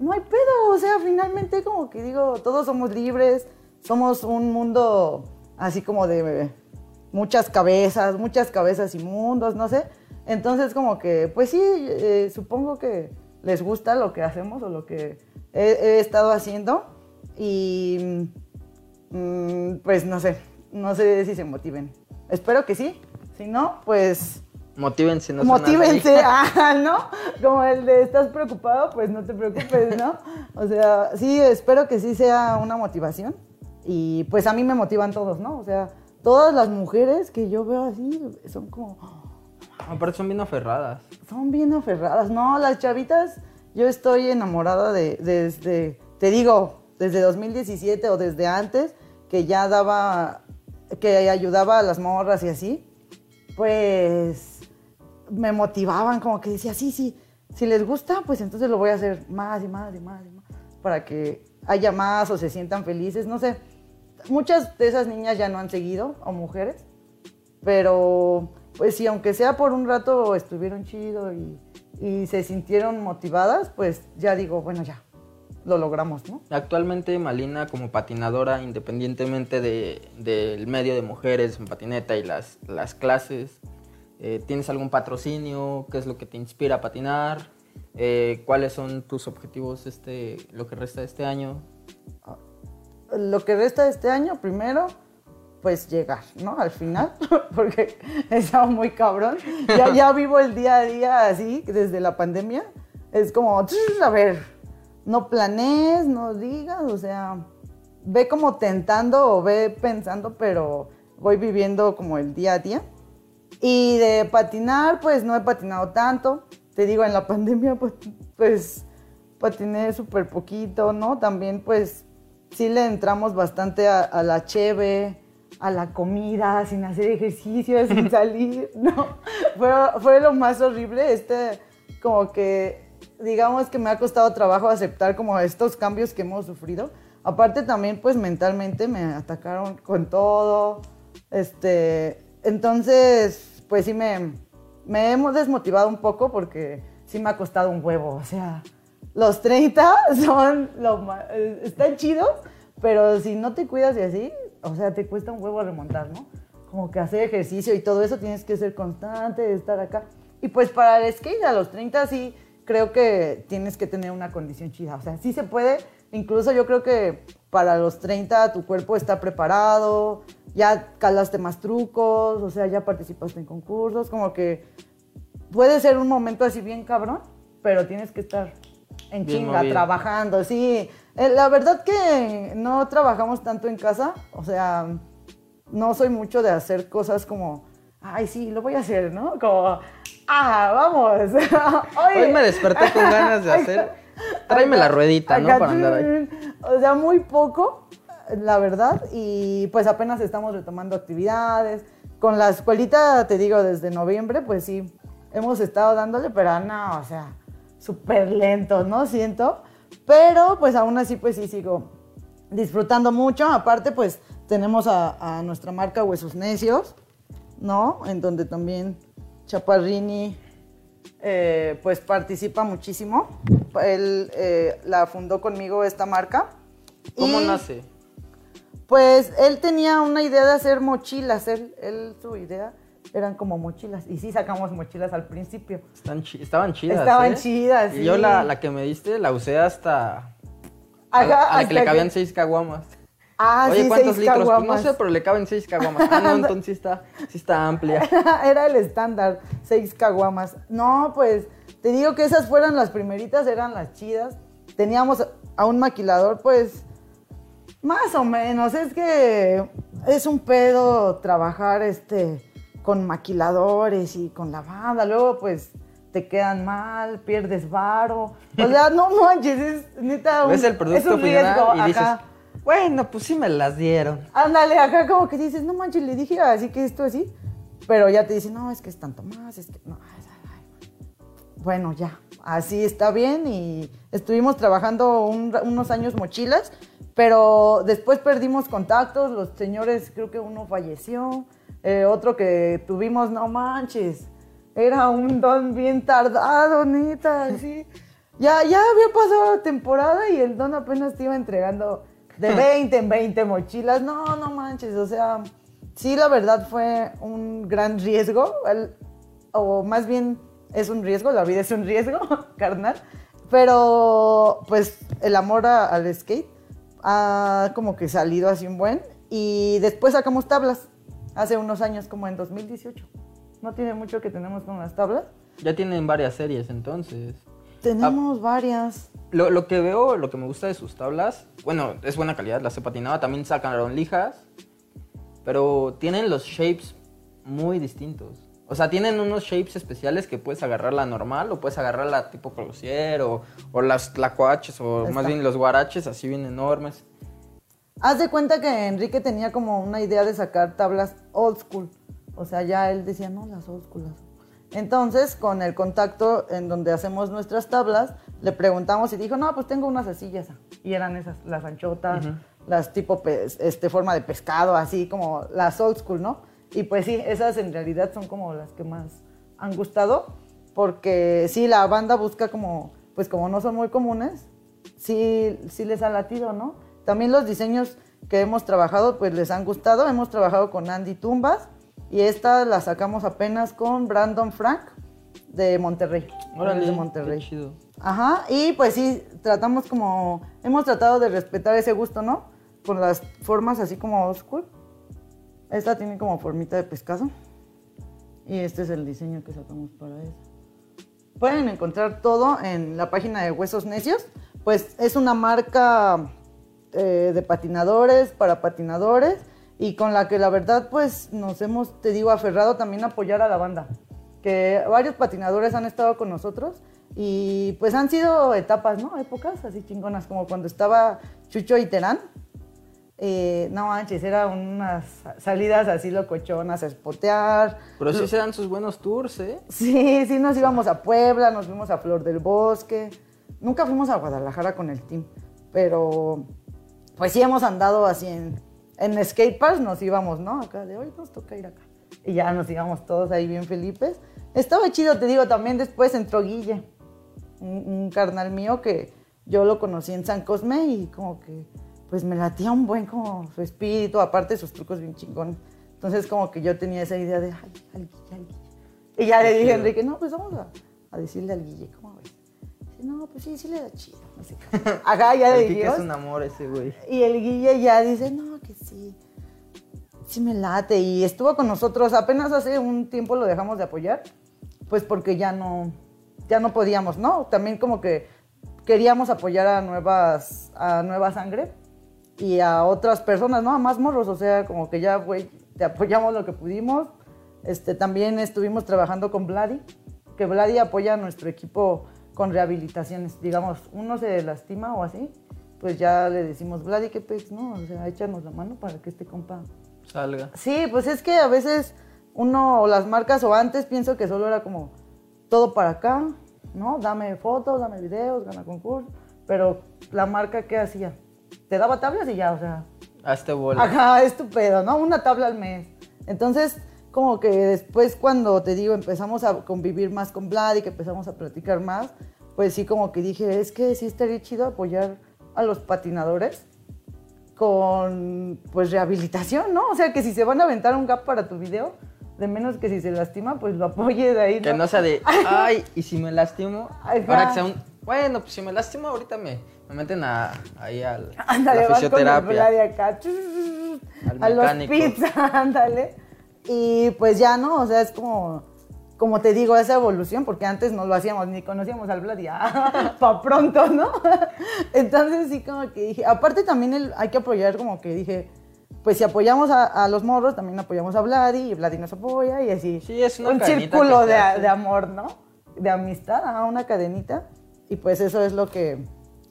[SPEAKER 2] No hay pedo, o sea, finalmente como que digo, todos somos libres, somos un mundo así como de muchas cabezas, muchas cabezas y mundos, no sé. Entonces como que, pues sí, eh, supongo que les gusta lo que hacemos o lo que he, estado haciendo y mm, pues no sé, no sé si se motiven. Espero que sí, si no, pues
[SPEAKER 1] Motívense, no
[SPEAKER 2] motívense, ah, [laughs] ¿no? Como el de estás preocupado, pues no te preocupes, ¿no? O sea, sí, espero que sí sea una motivación. Y pues a mí me motivan todos, ¿no? O sea, todas las mujeres que yo veo así son como,
[SPEAKER 1] Aparte son bien aferradas.
[SPEAKER 2] son bien aferradas. No, las chavitas, yo estoy enamorada de, desde, te digo, desde 2017 o desde antes, que ya daba, que ayudaba a las morras y así, pues me motivaban, como que decía, sí, sí, si les gusta, pues entonces lo voy a hacer más y más y más y más, para que haya más o se sientan felices, no sé. Muchas de esas niñas ya no han seguido, o mujeres, pero pues sí, aunque sea por un rato estuvieron chido y, y se sintieron motivadas, pues ya digo, bueno, ya, lo logramos, ¿no?
[SPEAKER 1] Actualmente Malina como patinadora, independientemente de- del medio de mujeres en patineta y las, las clases, eh, ¿tienes algún patrocinio? ¿Qué es lo que te inspira a patinar? Eh, ¿Cuáles son tus objetivos este, lo que resta de este año?
[SPEAKER 2] Lo que resta de este año, primero, pues llegar, ¿no? Al final, [laughs] porque estaba muy cabrón. Ya, ya vivo el día a día así, desde la pandemia. Es como, "Tss, a ver, no planees, no digas, o sea, ve como tentando o ve pensando, pero voy viviendo como el día a día. Y de patinar, pues no he patinado tanto. Te digo, en la [laughs] pandemia, pues, pues patiné súper poquito, ¿no? También, pues, sí le entramos bastante a, a la cheve, a la comida, sin hacer ejercicio, [laughs] sin salir, ¿no? Fue, fue lo más horrible, este, como que, digamos que me ha costado trabajo aceptar como estos cambios que hemos sufrido. Aparte también, pues, mentalmente me atacaron con todo, este, entonces, pues sí me, me hemos desmotivado un poco porque sí me ha costado un huevo, o sea, los 30 [laughs] son lo más, están chidos, pero si no te cuidas y así, o sea, te cuesta un huevo remontar, ¿no? Como que hacer ejercicio y todo eso tienes que ser constante, estar acá. Y pues para el skate a los 30 sí creo que tienes que tener una condición chida, o sea, sí se puede, incluso yo creo que para los 30 tu cuerpo está preparado, ya calaste más trucos, o sea, ya participaste en concursos, como que puede ser un momento así bien cabrón, pero tienes que estar en
[SPEAKER 1] Bien
[SPEAKER 2] chinga,
[SPEAKER 1] movido.
[SPEAKER 2] trabajando, sí. Eh, La verdad que no trabajamos tanto en casa, o sea, no soy mucho de hacer cosas como, ay, sí, lo voy a hacer, ¿no? Como, ah, vamos. [laughs]
[SPEAKER 1] Hoy me desperté con ganas de [laughs] hacer. Tráeme la ruedita, ¿no? Para andar ahí.
[SPEAKER 2] O sea, muy poco, la verdad. Y pues apenas estamos retomando actividades. Con la escuelita, te digo, desde noviembre, pues sí, hemos estado dándole, pero no, o sea, súper lento, ¿no? Siento. Pero pues aún así, pues sí, sigo disfrutando mucho. Aparte, pues tenemos a, a nuestra marca Huesos Necios, ¿no? En donde también Chaparrini eh, pues participa muchísimo. Él eh, la fundó conmigo esta marca.
[SPEAKER 1] ¿Cómo
[SPEAKER 2] Y,
[SPEAKER 1] nace?
[SPEAKER 2] Pues él tenía una idea de hacer mochilas. Él, él su idea eran como mochilas. Y sí sacamos mochilas al principio.
[SPEAKER 1] Están chi- estaban chidas.
[SPEAKER 2] Estaban
[SPEAKER 1] ¿eh?
[SPEAKER 2] chidas,
[SPEAKER 1] Y yo la, la que me diste la usé hasta. A la, que le cabían seis caguamas.
[SPEAKER 2] Ah,
[SPEAKER 1] Oye,
[SPEAKER 2] sí,
[SPEAKER 1] ¿cuántos
[SPEAKER 2] seis
[SPEAKER 1] litros? Pues no
[SPEAKER 2] caguamas.
[SPEAKER 1] sé, pero le caben seis caguamas. Ah, no, [laughs] entonces sí está, sí está amplia. [laughs]
[SPEAKER 2] Era el estándar, seis caguamas. No, pues te digo que esas fueron las primeritas, eran las chidas. Teníamos a un maquilador, pues más o menos. Es que es un pedo trabajar este con maquiladores y con la banda. Luego, pues te quedan mal, pierdes varo. O sea, no manches, es neta un,
[SPEAKER 1] Ves el
[SPEAKER 2] es
[SPEAKER 1] producto
[SPEAKER 2] un riesgo.
[SPEAKER 1] y dices, bueno, pues sí me las dieron.
[SPEAKER 2] Ándale, acá como que dices, no manches, le dije así que esto así. Pero ya te dicen, no, es que es tanto más, es que no. ay, ay, ay. Bueno, ya, así está bien y estuvimos trabajando un ra- unos años mochilas, pero después perdimos contactos, los señores, creo que uno falleció, eh, otro que tuvimos, no manches, era un don bien tardado, neta, así. Ya, ya había pasado temporada y el don apenas te iba entregando de [laughs] 20 en 20 mochilas. No, no manches, o sea, sí, la verdad fue un gran riesgo, el- o más bien es un riesgo, la vida es un riesgo, [laughs] carnal. Pero, pues, el amor a- al skate ha como que salido así un buen. Y después sacamos tablas, hace unos años, como en 2018. No tiene mucho que tenemos con las tablas.
[SPEAKER 1] Ya tienen varias series entonces.
[SPEAKER 2] Tenemos varias.
[SPEAKER 1] Lo, lo que veo, lo que me gusta de sus tablas, bueno, es buena calidad, las he patinado, también sacaron lijas, pero tienen los shapes muy distintos. O sea, tienen unos shapes especiales que puedes agarrar la normal o puedes agarrar la tipo crucier o, o las tlacuaches o más bien los guaraches así bien enormes.
[SPEAKER 2] Haz de cuenta que Enrique tenía como una idea de sacar tablas old school. O sea, ya él decía, no, las old school. las- Entonces, con el contacto en donde hacemos nuestras tablas, le preguntamos y dijo, no, pues tengo unas así ya. Y eran esas, las anchotas, las tipo este, forma de pescado, así como las old school, ¿no? Y pues sí, esas en realidad son como las que más han gustado, porque sí, la banda busca como, pues como no son muy comunes, sí, sí les ha latido, ¿no? También los diseños que hemos trabajado, pues les han gustado. Hemos trabajado con Andy Tumbas y esta la sacamos apenas con Brandon Frank de Monterrey.
[SPEAKER 1] Órale,
[SPEAKER 2] de
[SPEAKER 1] qué
[SPEAKER 2] Monterrey.
[SPEAKER 1] chido.
[SPEAKER 2] Ajá, y pues sí, tratamos como, hemos tratado de respetar ese gusto, ¿no? Con las formas así como old school. Esta tiene como formita de pescado. Y este es el diseño que sacamos para eso. Pueden encontrar todo en la página de Huesos Necios. Pues es una marca eh, de patinadores, para patinadores, y con la que la verdad pues nos hemos, te digo, aferrado también a apoyar a la banda. Que varios patinadores han estado con nosotros y pues han sido etapas, ¿no? Épocas así chingonas, como cuando estaba Chucho y Terán. Eh, no manches, eran unas salidas así locochonas a espotear.
[SPEAKER 1] Pero sí se dan sus buenos tours, ¿eh?
[SPEAKER 2] Sí, sí, nos íbamos a Puebla, nos fuimos a Flor del Bosque. Nunca fuimos a Guadalajara con el team, pero pues sí hemos andado así en, en skateparks, nos íbamos, ¿no? Acá de hoy nos toca ir acá. Y ya nos íbamos todos ahí bien felipes. Estaba chido, te digo, también después entró Guille, un, un carnal mío que yo lo conocí en San Cosme y como que pues me latía un buen como su espíritu, aparte sus trucos bien chingones. Entonces como que yo tenía esa idea de, ay, al Guille, al Guille. Y ya le dije a Enrique, no, pues vamos a, a decirle al Guille, ¿cómo ves? Dice, no, pues sí, sí le da chido. No sé. Acá [laughs] ya le dijimos.
[SPEAKER 1] es un amor ese güey.
[SPEAKER 2] Y el Guille ya dice, no, que sí, sí me late. Y estuvo con nosotros, apenas hace un tiempo lo dejamos de apoyar, pues porque ya no, ya no podíamos, ¿no? También como que queríamos apoyar a nuevas, a nueva sangre y a otras personas, ¿no? A más morros, o sea, como que ya, güey, te apoyamos lo que pudimos. Este, también estuvimos trabajando con Vladi, que Vladi apoya a nuestro equipo con rehabilitaciones. Digamos, uno se lastima o así, pues ya le decimos, Vladi, qué pex, ¿no? O sea, échanos la mano para que este compa
[SPEAKER 1] salga.
[SPEAKER 2] Sí, pues es que a veces uno, o las marcas, o antes pienso que solo era como todo para acá, ¿no? Dame fotos, dame videos, gana concurso. Pero la marca, ¿qué hacía? Te daba tablas y ya, o sea.
[SPEAKER 1] Hazte bola.
[SPEAKER 2] Ajá, estupendo, ¿no? Una tabla al mes. Entonces, como que después cuando te digo, empezamos a convivir más con Vlad y que empezamos a platicar más, pues sí como que dije, es que sí estaría chido apoyar a los patinadores con pues rehabilitación, ¿no? O sea, que si se van a aventar un gap para tu video, de menos que si se lastima, pues lo apoye de ahí. ¿no?
[SPEAKER 1] Que no sea de, [laughs] ay, y si me lastimo,
[SPEAKER 2] Ajá.
[SPEAKER 1] ahora que sea un, bueno, pues si me lastimo ahorita me, me meten a, ahí al,
[SPEAKER 2] Ándale,
[SPEAKER 1] la
[SPEAKER 2] vas con el
[SPEAKER 1] fisioterapia.
[SPEAKER 2] De acá,
[SPEAKER 1] Al
[SPEAKER 2] a los pizza, [laughs] ándale. Y pues ya, ¿no? O sea, es como, como te digo, esa evolución, porque antes no lo hacíamos, ni conocíamos al Vlad y ah, [laughs] pa' pronto, ¿no? [laughs] Entonces sí como que dije, aparte también el- hay que apoyar como que dije, pues si apoyamos a, a los morros, también apoyamos a Vladi y Vladi nos apoya y así.
[SPEAKER 1] Sí, es una
[SPEAKER 2] un círculo de, amor, ¿no? De amistad, ajá, una cadenita. Y pues eso es lo que,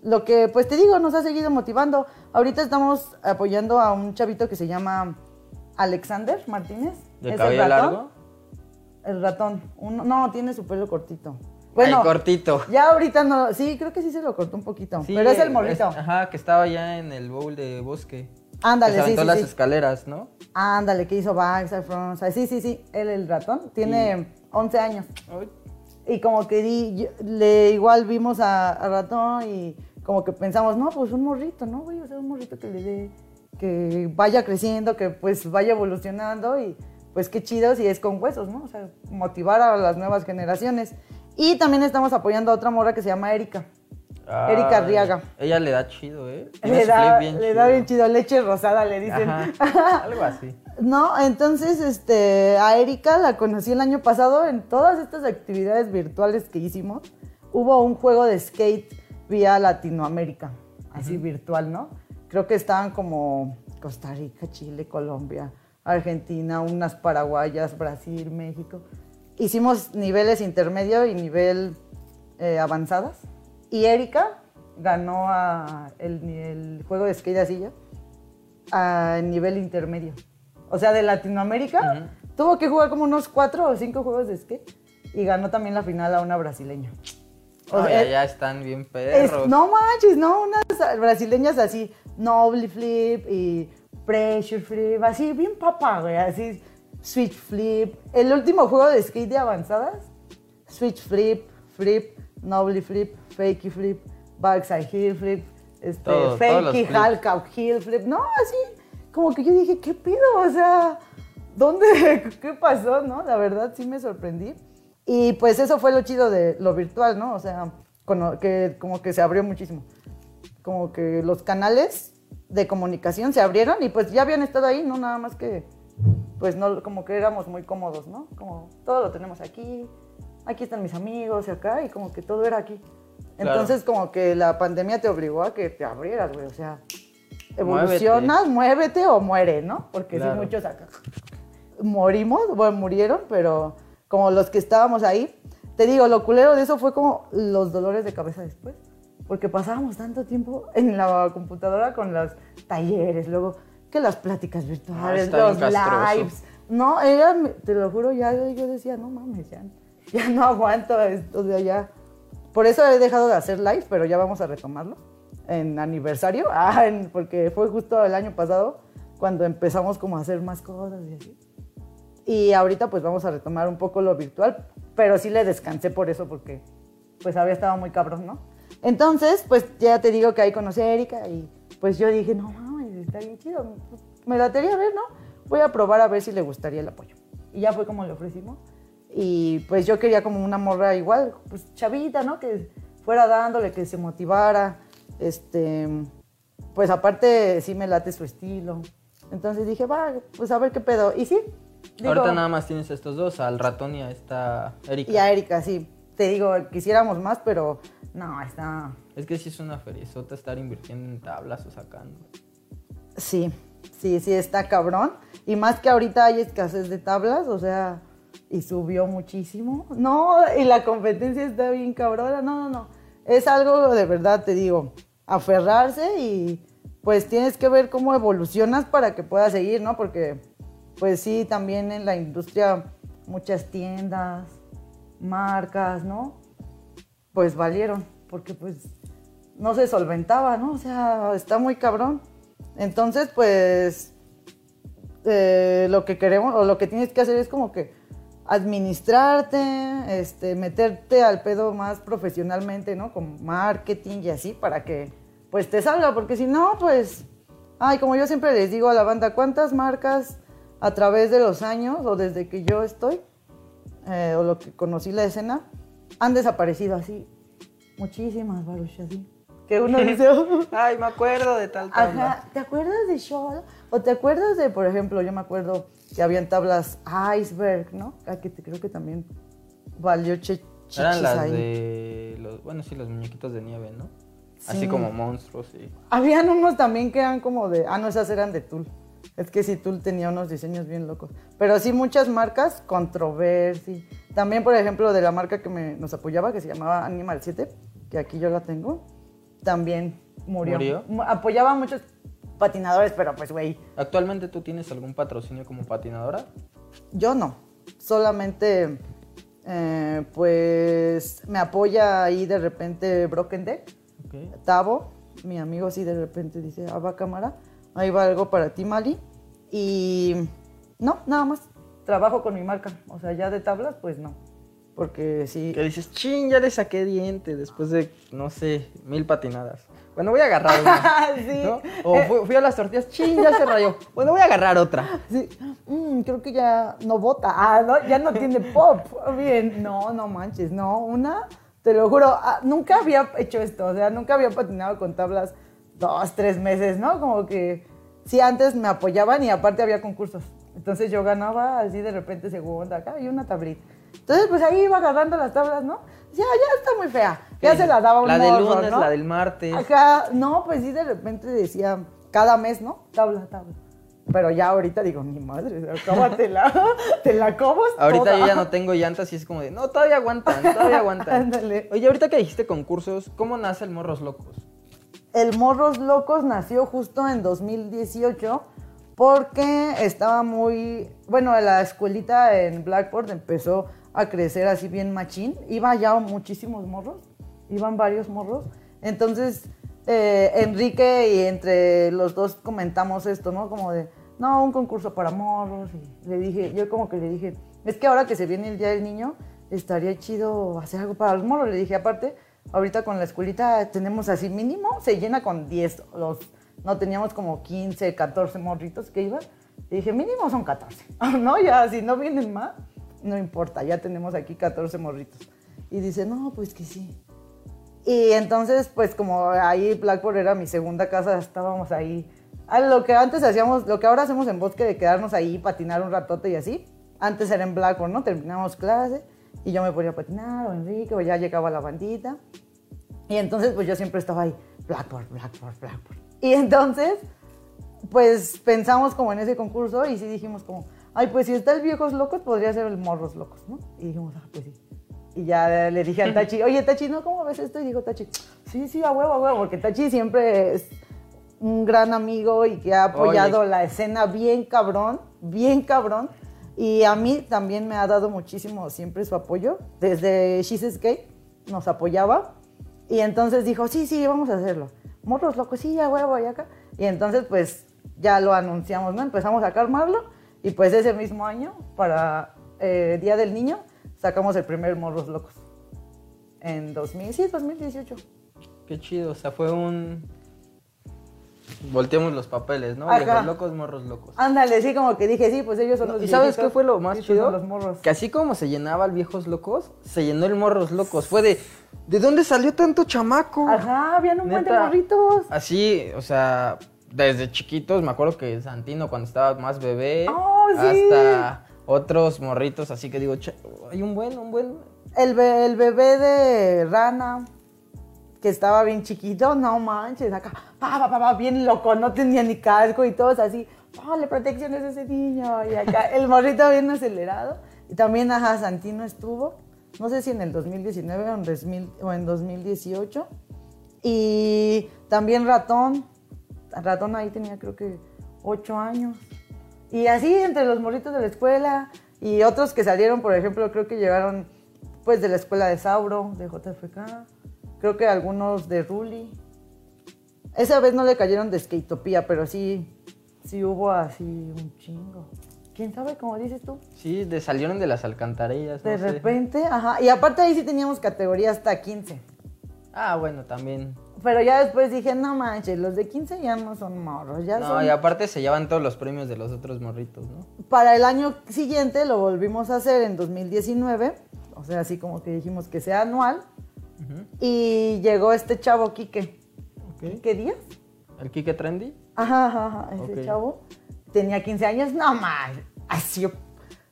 [SPEAKER 2] lo que, pues te digo, nos ha seguido motivando. Ahorita estamos apoyando a un chavito que se llama Alexander Martínez.
[SPEAKER 1] ¿De
[SPEAKER 2] Es el
[SPEAKER 1] cabello
[SPEAKER 2] ratón.
[SPEAKER 1] largo?
[SPEAKER 2] El ratón. Uno- no, tiene su pelo cortito. Bueno,
[SPEAKER 1] Ay, cortito.
[SPEAKER 2] ya ahorita no, sí, creo que sí se lo cortó un poquito,
[SPEAKER 1] Sí,
[SPEAKER 2] pero es el morrito.
[SPEAKER 1] ajá, que estaba ya en el bowl de bosque.
[SPEAKER 2] Ándale,
[SPEAKER 1] que se
[SPEAKER 2] sí,
[SPEAKER 1] aventó
[SPEAKER 2] sí,
[SPEAKER 1] las
[SPEAKER 2] sí.
[SPEAKER 1] escaleras, ¿no?
[SPEAKER 2] Ándale, que hizo Frontside. Sí, sí, sí, él el ratón. Tiene 11 años.
[SPEAKER 1] Ay,
[SPEAKER 2] Y como que di, yo- le igual vimos a, a Ratón y como que pensamos, no, pues un morrito, ¿no, güey? O sea, un morrito que le dé, que vaya creciendo, que pues vaya evolucionando y pues qué chido si es con huesos, ¿no? O sea, motivar a las nuevas generaciones. Y también estamos apoyando a otra morra que se llama Erika. Erika
[SPEAKER 1] ay,
[SPEAKER 2] Arriaga.
[SPEAKER 1] Ella le da chido, ¿eh? Tiene
[SPEAKER 2] Le da,
[SPEAKER 1] flip
[SPEAKER 2] le da bien chido, leche rosada, le dicen.
[SPEAKER 1] Ajá, algo así.
[SPEAKER 2] No, entonces este, a Erika la conocí el año pasado en todas estas actividades virtuales que hicimos. Hubo un juego de skate vía Latinoamérica, así virtual, ¿no? Creo que estaban como Costa Rica, Chile, Colombia, Argentina, unas paraguayas, Brasil, México. Hicimos niveles intermedio y nivel eh, avanzadas. Y Erika ganó a el, el juego de skate de silla a nivel intermedio. O sea, de Latinoamérica, tuvo que jugar como unos cuatro o cinco juegos de skate y ganó también la final a una brasileña. O
[SPEAKER 1] Ay,
[SPEAKER 2] sea,
[SPEAKER 1] ya están bien
[SPEAKER 2] es-
[SPEAKER 1] perros.
[SPEAKER 2] no manches, no, unas brasileñas así, noble flip y pressure flip, así bien papá, güey, así switch flip. El último juego de skate de avanzadas, switch flip, flip, noble flip, fakey flip, backside heel flip, este,
[SPEAKER 1] Todo-
[SPEAKER 2] fakey out heel flip, no, así, como que yo dije, ¿qué pido? O sea, ¿dónde, [laughs] qué pasó, no? La verdad sí me sorprendí. Y pues eso fue lo chido de lo virtual, ¿no? O sea, que como que se abrió muchísimo. Como que los canales de comunicación se abrieron y pues ya habían estado ahí, ¿no? Nada más que, pues no, como que éramos muy cómodos, ¿no? Como todo lo tenemos aquí, aquí están mis amigos y acá, y como que todo era aquí.
[SPEAKER 1] Claro.
[SPEAKER 2] Entonces como que la pandemia te obligó a que te abrieras, güey, o sea. Evolucionas, muévete o muere, ¿no? Porque
[SPEAKER 1] Claro.
[SPEAKER 2] sí, muchos acá morimos, bueno, murieron, pero como los que estábamos ahí, te digo, lo culero de eso fue como los dolores de cabeza después, porque pasábamos tanto tiempo en la computadora con los talleres, luego que las pláticas
[SPEAKER 1] Ah,
[SPEAKER 2] virtuales,
[SPEAKER 1] bien
[SPEAKER 2] los lives, no, era, te lo juro, ya yo decía, no mames, ya, ya no aguanto esto, o sea, ya, por eso he dejado de hacer live, pero ya vamos a retomarlo en aniversario, [laughs] ah, en- porque fue justo el año pasado cuando empezamos como a hacer más cosas y así. Y ahorita pues vamos a retomar un poco lo virtual, pero sí le descansé por eso porque pues había estado muy cabrón, ¿no? Entonces, pues ya te digo que ahí conocí a Erika y pues yo dije, no mames, está bien chido, me la quería ver, ¿no? Voy a probar a ver si le gustaría el apoyo. Y ya fue como le ofrecimos. Y pues yo quería como una morra igual, pues chavita, ¿no? Que fuera dándole, que se motivara. Este, pues aparte sí me late su estilo. Entonces dije, va, pues a ver qué pedo. Y sí. digo,
[SPEAKER 1] Ahorita nada más tienes estos dos, al ratón y a esta Erika.
[SPEAKER 2] Y a Erika, sí. Te digo, quisiéramos más, pero no, está.
[SPEAKER 1] Es que sí es una feriezota estar invirtiendo en tablas o sacando.
[SPEAKER 2] Sí, sí, sí, está cabrón. Y más que ahorita hay escasez de tablas, o sea, y subió muchísimo. No, y la competencia está bien cabrona. No, no, no. Es algo de verdad, te digo, aferrarse y pues tienes que ver cómo evolucionas para que puedas seguir, ¿no? Porque pues sí, también en la industria muchas tiendas, marcas, ¿no? Pues valieron, porque pues no se solventaba, ¿no? O sea, está muy cabrón. Entonces, pues, eh, lo que queremos o lo que tienes que hacer es como que administrarte, este, meterte al pedo más profesionalmente, ¿no? Con marketing y así, para que pues te salga, porque si no, pues, ay, como yo siempre les digo a la banda, ¿cuántas marcas a través de los años o desde que yo estoy, eh, o lo que conocí la escena, han desaparecido así? Muchísimas, Baruch, así. Que uno dice, [laughs]
[SPEAKER 1] ay, me acuerdo de tal
[SPEAKER 2] tabla. Ajá, ¿te acuerdas de Shoal? O te acuerdas de, por ejemplo, yo me acuerdo que habían tablas iceberg, ¿no? Ah, que creo que también valió che
[SPEAKER 1] Eran las de los, bueno, sí, los muñequitos de nieve, ¿no? Así como monstruos, sí.
[SPEAKER 2] Habían unos también que eran como de, ah, no, esas eran de Tool. Es que sí, Tool tenía unos diseños bien locos. Pero sí, muchas marcas, controversia. También, por ejemplo, de la marca que me, nos apoyaba, que se llamaba Animal 7, que aquí yo la tengo, también murió. ¿Murió? Apoyaba a muchos patinadores, pero pues, güey.
[SPEAKER 1] ¿Actualmente tú tienes algún patrocinio como patinadora?
[SPEAKER 2] Yo no. Solamente, eh, pues, me apoya ahí de repente Broken Deck. Tavo, mi amigo, sí de repente dice, ah, va cámara, ahí va algo para ti, Mali. Y no, nada más. Trabajo con mi marca. O sea, ya de tablas, pues no. Porque sí.
[SPEAKER 1] Que dices, ching, ya le saqué diente después de, no sé, mil patinadas. Bueno, voy a agarrar una. [laughs] sí. O fui, a las tortillas, ching, ya se rayó. Bueno, voy a agarrar otra.
[SPEAKER 2] Sí. Mm, creo que ya no bota. Ah, no, ya no tiene pop. Bien. No, no manches. No, una, te lo juro, ah, nunca había hecho esto. O sea, nunca había patinado con tablas dos, tres meses, ¿no? Como que sí, antes me apoyaban y aparte había concursos. Entonces yo ganaba así de repente segunda acá y una tablita. Entonces, pues ahí iba agarrando las tablas, ¿no? Ya, ya está muy fea. Ya se la daba un
[SPEAKER 1] La del lunes, la del martes.
[SPEAKER 2] Acá, no, pues sí, de repente decía cada mes, ¿no? Tabla, tabla. Pero ya ahorita digo, mi madre, acábatela, te la [laughs] cobas
[SPEAKER 1] Ahorita yo ya no tengo llantas y es como de, no, todavía aguantan, todavía aguantan. [laughs] Ándale. Oye, ahorita que dijiste concursos, ¿cómo nace el Morros Locos?
[SPEAKER 2] El Morros Locos nació justo en 2018 porque estaba muy, bueno, la escuelita en Blackboard empezó a crecer así bien machín. Iba ya muchísimos morros, iban varios morros. Entonces, eh, Enrique y entre los dos comentamos esto, ¿no? Como de, no, un concurso para morros. Y le dije, yo como que le dije, es que ahora que se viene el Día del Niño, estaría chido hacer algo para los morros. Le dije, aparte, ahorita con la escuelita tenemos así mínimo, se llena con 10, los, no teníamos como 15, 14 morritos que iban. Le dije, mínimo son 14, [laughs] ¿no? Ya, si no vienen más no importa, ya tenemos aquí 14 morritos. Y dice, no, pues que sí. Y entonces, pues como ahí Blackboard era mi segunda casa, estábamos ahí. Lo que antes hacíamos, lo que ahora hacemos en bosque de quedarnos ahí, patinar un ratote y así. Antes era en Blackboard, ¿no? Terminamos clase y yo me ponía a patinar, o Enrique, o ya llegaba la bandita. Y entonces, pues yo siempre estaba ahí, Blackboard, Blackboard, Blackboard. Y entonces, pues pensamos como en ese concurso y sí dijimos como, ay, pues si está el Viejos Locos, podría ser el Morros Locos, ¿no? Y dijimos, ah, pues sí. Y ya le dije al Tachi, oye, Tachi, ¿no? ¿Cómo ves esto? Y dijo Tachi, sí, sí, a huevo, a huevo, porque Tachi siempre es un gran amigo y que ha apoyado la escena bien cabrón, bien cabrón. Y a mí también me ha dado muchísimo siempre su apoyo. Desde She's Escape nos apoyaba. Y entonces dijo, sí, sí, vamos a hacerlo. Morros locos, sí, a huevo, y acá. Y entonces, pues, ya lo anunciamos, ¿no? Empezamos a calmarlo y pues ese mismo año, para eh, Día del Niño, sacamos el primer Morros Locos. En 2000, sí, 2018.
[SPEAKER 1] Qué chido, o sea, fue un... Volteamos los papeles, ¿no? Viejos locos, morros locos.
[SPEAKER 2] Ándale, sí, como que dije, sí, pues ellos son los
[SPEAKER 1] ¿Y sabes qué fue lo más chido? Los morros. Que así como se llenaba el viejos locos, se llenó el morros locos. Fue de, ¿de dónde salió tanto chamaco?
[SPEAKER 2] Ajá, habían un montón de morritos.
[SPEAKER 1] Así, o sea, desde chiquitos, me acuerdo que Santino cuando estaba más bebé, oh, hasta otros morritos, así que digo, hay un buen, un buen...
[SPEAKER 2] El, el bebé de Rana, que estaba bien chiquito, no manches, acá, pa, pa, pa, bien loco, no tenía ni casco y todos así, le protecciones a ese niño, y acá el morrito bien acelerado. Y también, ajá, Santino estuvo, no sé si en el 2019 o en, 2000 o en 2018. Y también Ratón, Ratón ahí tenía creo que 8 años. Y así entre los morritos de la escuela y otros que salieron, por ejemplo, creo que llegaron pues de la escuela de Sauro, de JFK, creo que algunos de Ruli. Esa vez no le cayeron de Skatopía, pero sí, sí hubo así un chingo. ¿Quién sabe cómo dices tú?
[SPEAKER 1] Sí, de, salieron de las alcantarillas.
[SPEAKER 2] De repente, ajá. Y aparte ahí sí teníamos categoría hasta 15.
[SPEAKER 1] Ah, bueno, también.
[SPEAKER 2] Pero ya después dije, no manches, los de 15 ya no son morros, ya
[SPEAKER 1] No,
[SPEAKER 2] son...
[SPEAKER 1] y aparte se llevan todos los premios de los otros morritos, ¿no?
[SPEAKER 2] Para el año siguiente lo volvimos a hacer en 2019, o sea, así como que dijimos que sea anual, y llegó este chavo Quique.
[SPEAKER 1] Ok.
[SPEAKER 2] ¿Qué días?
[SPEAKER 1] ¿El Kike Trendy?
[SPEAKER 2] Ajá, ajá, ajá, ese chavo. Tenía 15 años, no más. Así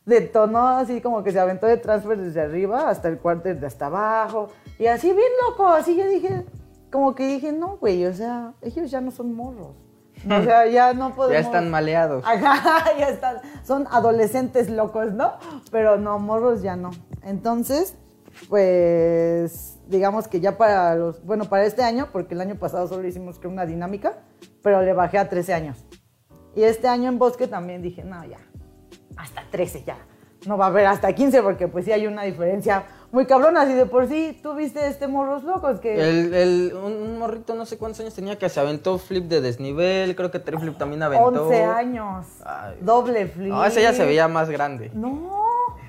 [SPEAKER 2] detonó, así como que se aventó de transfer desde arriba hasta el cuarto de hasta abajo. Y así bien loco, así yo dije, como que dije, no, güey, o sea, ellos ya no son morros. O sea, ya no [laughs] podemos...
[SPEAKER 1] Ya están maleados.
[SPEAKER 2] Ajá, [laughs] ya están. Son adolescentes locos, ¿no? Pero no, morros ya no. Entonces, pues, digamos que ya para los, bueno, para este año, porque el año pasado solo hicimos que una dinámica, pero le bajé a 13 años. Y este año en Bosque también dije, no, ya, hasta 13 ya. No va a haber hasta 15 porque pues sí hay una diferencia muy cabrona. Así de por sí, tú viste este morros locos que...
[SPEAKER 1] El, el- un, un morrito no sé cuántos años tenía que se aventó flip de desnivel, creo que triflip también aventó.
[SPEAKER 2] 11 años.
[SPEAKER 1] Ay.
[SPEAKER 2] Doble flip.
[SPEAKER 1] No, ese ya se veía más grande.
[SPEAKER 2] No,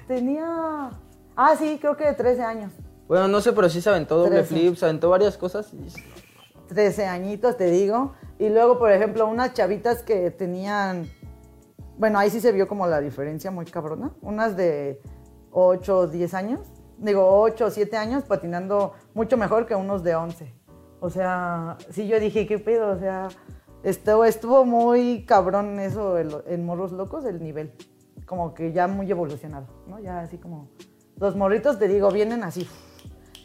[SPEAKER 2] tenía. Ah, sí, creo que de 13 años.
[SPEAKER 1] Bueno, no sé, pero sí se aventó doble flip, se aventó varias cosas. y-
[SPEAKER 2] 13 añitos, te digo. Y luego, por ejemplo, unas chavitas que tenían. Bueno, ahí sí se vio como la diferencia muy cabrona. Unas de 8 o 10 años. Digo, 8 o 7 años patinando mucho mejor que unos de 11. O sea, sí, yo dije, ¿qué pedo? O sea, estuvo, estuvo muy cabrón eso el- en Morros Locos, el nivel. Como que ya muy evolucionado, ¿no? Ya así como. Los morritos, te digo, vienen así.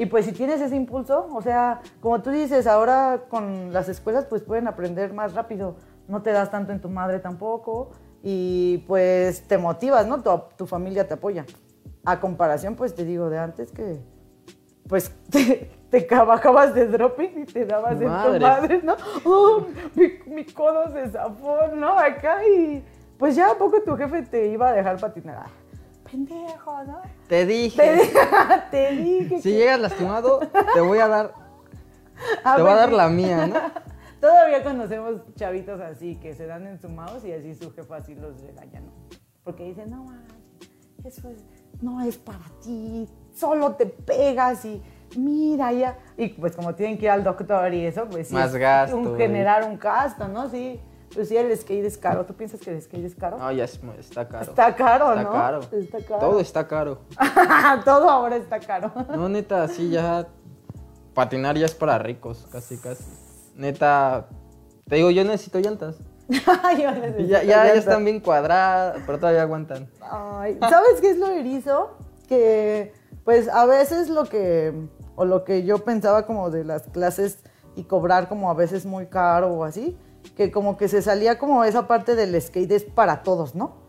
[SPEAKER 2] Y pues si tienes ese impulso, o sea, como tú dices, ahora con las escuelas pues pueden aprender más rápido, no te das tanto en tu madre tampoco y pues te motivas, ¿no? Tu, tu familia te apoya. A comparación, pues te digo de antes que pues [laughs] te, te bajabas de dropping y te dabas en tu madre, ¿no? Oh, mi, mi codo se zafó, ¿no? Acá y pues ya a poco tu jefe te iba a dejar patinar. Ah, pendejo, ¿no?
[SPEAKER 1] Te dije.
[SPEAKER 2] Te, di- [laughs] te dije
[SPEAKER 1] Si
[SPEAKER 2] que-
[SPEAKER 1] llegas lastimado, te voy a dar, [laughs]
[SPEAKER 2] Ah,
[SPEAKER 1] te voy a dar la mía, ¿no? [laughs]
[SPEAKER 2] Todavía conocemos chavitos así que se dan ensumados y así su jefa así los regaña, ¿no? Porque dicen, no manches, eso es, no es para ti, solo te pegas y mira ya. Y pues como tienen que ir al doctor y eso, pues sí.
[SPEAKER 1] Más gasto,
[SPEAKER 2] Un,
[SPEAKER 1] güey.
[SPEAKER 2] generar un gasto, ¿no? Sí. Pues sí, el skate es caro. ¿Tú piensas que el skate es caro?
[SPEAKER 1] No, ya es está caro.
[SPEAKER 2] Está caro,
[SPEAKER 1] Está
[SPEAKER 2] ¿no?
[SPEAKER 1] caro.
[SPEAKER 2] Está caro.
[SPEAKER 1] Todo está caro. [laughs]
[SPEAKER 2] Todo ahora está caro.
[SPEAKER 1] No, neta, sí, ya. Patinar ya es para ricos, casi, casi. Neta, te digo, yo necesito llantas. [laughs]
[SPEAKER 2] Yo necesito
[SPEAKER 1] Ya, ya, ya
[SPEAKER 2] llantas.
[SPEAKER 1] están bien cuadradas, pero todavía aguantan.
[SPEAKER 2] Ay, ¿sabes qué es lo erizo? Que pues a veces lo que o lo que yo pensaba como de las clases y cobrar como a veces muy caro o así, que como que se salía como esa parte del skate es para todos, ¿no?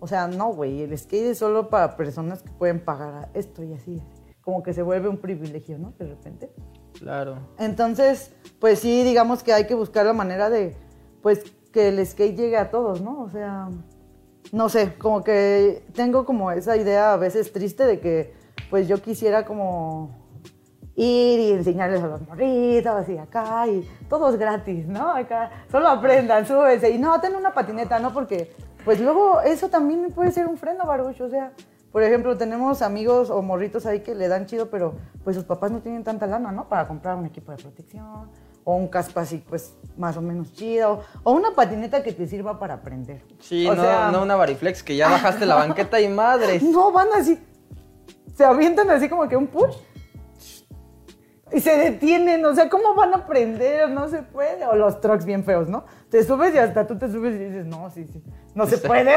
[SPEAKER 2] O sea, no, güey, el skate es solo para personas que pueden pagar esto y así. Como que se vuelve un privilegio, ¿no? De repente.
[SPEAKER 1] Claro.
[SPEAKER 2] Entonces, pues sí, digamos que hay que buscar la manera de, pues, que el skate llegue a todos, ¿no? O sea, no sé, como que tengo como esa idea a veces triste de que, pues, yo quisiera como ir y enseñarles a los morritos y acá y todo es gratis, ¿no? Acá, solo aprendan, súbese y no, ten una patineta, ¿no? Porque, pues, luego eso también puede ser un freno, Baruch, o sea... Por ejemplo, tenemos amigos o morritos ahí que le dan chido, pero pues sus papás no tienen tanta lana, ¿no? Para comprar un equipo de protección o un casco así, pues más o menos chido o una patineta que te sirva para aprender.
[SPEAKER 1] Sí,
[SPEAKER 2] O
[SPEAKER 1] no,
[SPEAKER 2] sea,
[SPEAKER 1] no una variflex que ya bajaste la banqueta y madres.
[SPEAKER 2] No, van así, se avientan así como que un push y se detienen, o sea, ¿cómo van a aprender? No se puede. O los trucks bien feos, ¿no? Te subes y hasta tú te subes y dices, no, sí, sí, no se puede.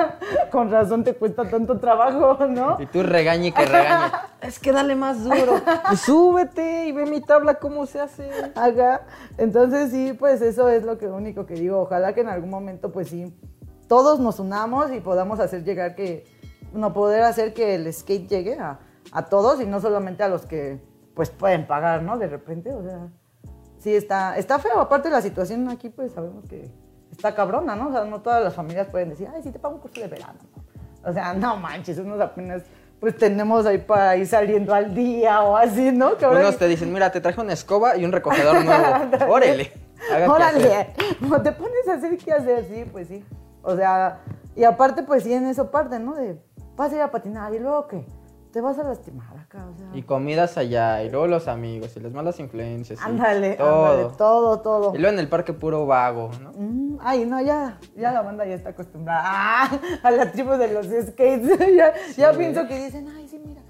[SPEAKER 2] [laughs] Con razón te cuesta tanto trabajo, ¿no?
[SPEAKER 1] Y tú regañe que regañe. [laughs] Es que dale más duro. Y súbete y ve mi tabla cómo se hace.
[SPEAKER 2] Acá. Entonces sí, pues eso es lo que único que digo. Ojalá que en algún momento, pues sí, todos nos unamos y podamos hacer llegar que, no poder hacer que el skate llegue a, a todos y no solamente a los que pues pueden pagar, ¿no? De repente, o sea, sí está, está feo. Aparte la situación aquí, pues sabemos que está cabrona, ¿no? O sea, no todas las familias pueden decir, ay, sí te pago un curso de verano. ¿no? O sea, no manches, unos apenas pues tenemos ahí para ir saliendo al día o así, ¿no? Que
[SPEAKER 1] Unos te dicen, mira, te traje una escoba y un recogedor [laughs] nuevo. Órale.
[SPEAKER 2] Órale, no te pones a hacer qué hacer, sí, pues sí. O sea, y aparte, pues sí, en eso parte, ¿no? De vas a ir a patinar y luego qué, te vas a lastimar acá, o sea.
[SPEAKER 1] Y comidas allá, y luego los amigos, y las malas influencias.
[SPEAKER 2] ándale,
[SPEAKER 1] todo.
[SPEAKER 2] ándale, todo, todo.
[SPEAKER 1] Y luego en el parque puro vago, ¿no?
[SPEAKER 2] Mm, ay, no, ya, ya la banda ya está acostumbrada ah, [laughs] a la tribu de los skates. [laughs] ya ya pienso que dicen, ay, sí, mira.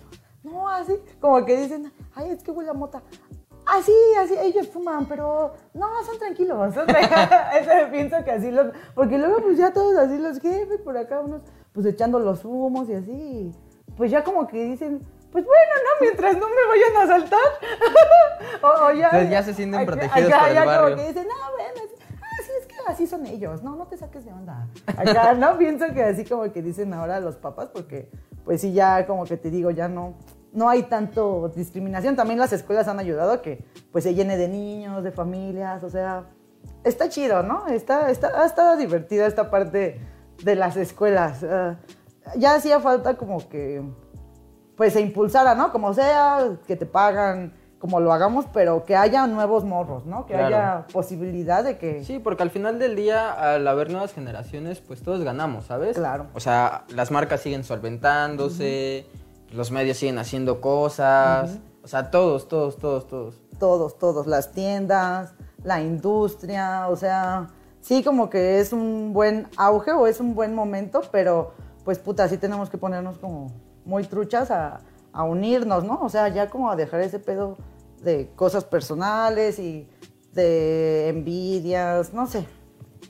[SPEAKER 2] No, así, como que dicen, ay, es que huele a mota. Así, así, ellos fuman, pero no, son tranquilos. [laughs] son pienso que así los. Porque luego, pues ya todos así los jefes por acá, unos, pues echando los humos y así. Pues ya como que dicen, pues bueno, ¿no? Mientras no me vayan a asaltar. [laughs] o, o ya.
[SPEAKER 1] Entonces ya se sienten protegidos
[SPEAKER 2] acá
[SPEAKER 1] por el
[SPEAKER 2] ya
[SPEAKER 1] barrio.
[SPEAKER 2] Como que dicen, ah, bueno, así, ah, sí, es que así son ellos. No, no te saques de onda. Acá, ¿no? [laughs] Pienso que así como que dicen ahora los papás, porque pues sí, ya como que te digo, ya no, no hay tanto discriminación. También las escuelas han ayudado a que pues se llene de niños, de familias, o sea, está chido, ¿no? Está, está, ha estado divertida esta parte de las escuelas. Ah, ya hacía falta como que pues se impulsara, ¿no? Como sea, que te pagan, como lo hagamos, pero que haya nuevos morros, ¿no? Que
[SPEAKER 1] Claro.
[SPEAKER 2] haya posibilidad de que...
[SPEAKER 1] Sí, porque al final del día, al haber nuevas generaciones, pues todos ganamos, ¿sabes?
[SPEAKER 2] Claro.
[SPEAKER 1] O sea, las marcas siguen solventándose, los medios siguen haciendo cosas. O sea, todos, todos, todos, todos.
[SPEAKER 2] todos, todos, las tiendas, la industria, o sea, sí como que es un buen auge o es un buen momento, pero pues puta, sí tenemos que ponernos como muy truchas a, a unirnos, ¿no? O sea, ya como a dejar ese pedo de cosas personales y de envidias, no sé,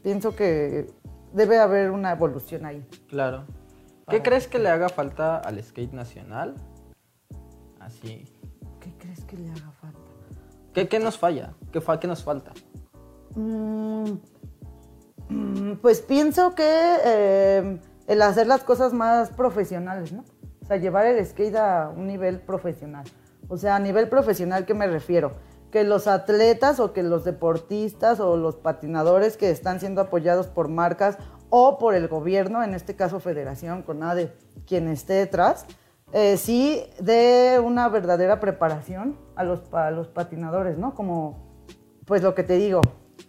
[SPEAKER 2] pienso que debe haber una evolución ahí.
[SPEAKER 1] Claro. ¿Qué crees que le haga falta al skate nacional? Así.
[SPEAKER 2] ¿Qué crees que le haga falta?
[SPEAKER 1] ¿Qué, qué nos falla? ¿Qué, fa- qué nos falta?
[SPEAKER 2] Mm, mm, Pues pienso que eh, el hacer las cosas más profesionales, ¿no? O sea, llevar el skate a un nivel profesional. O sea, a nivel profesional, ¿qué me refiero? Que los atletas o que los deportistas o los patinadores que están siendo apoyados por marcas o por el gobierno, en este caso Federación, CONADE, quien esté detrás, eh, sí de una verdadera preparación a los, a los patinadores, ¿no? Como pues lo que te digo,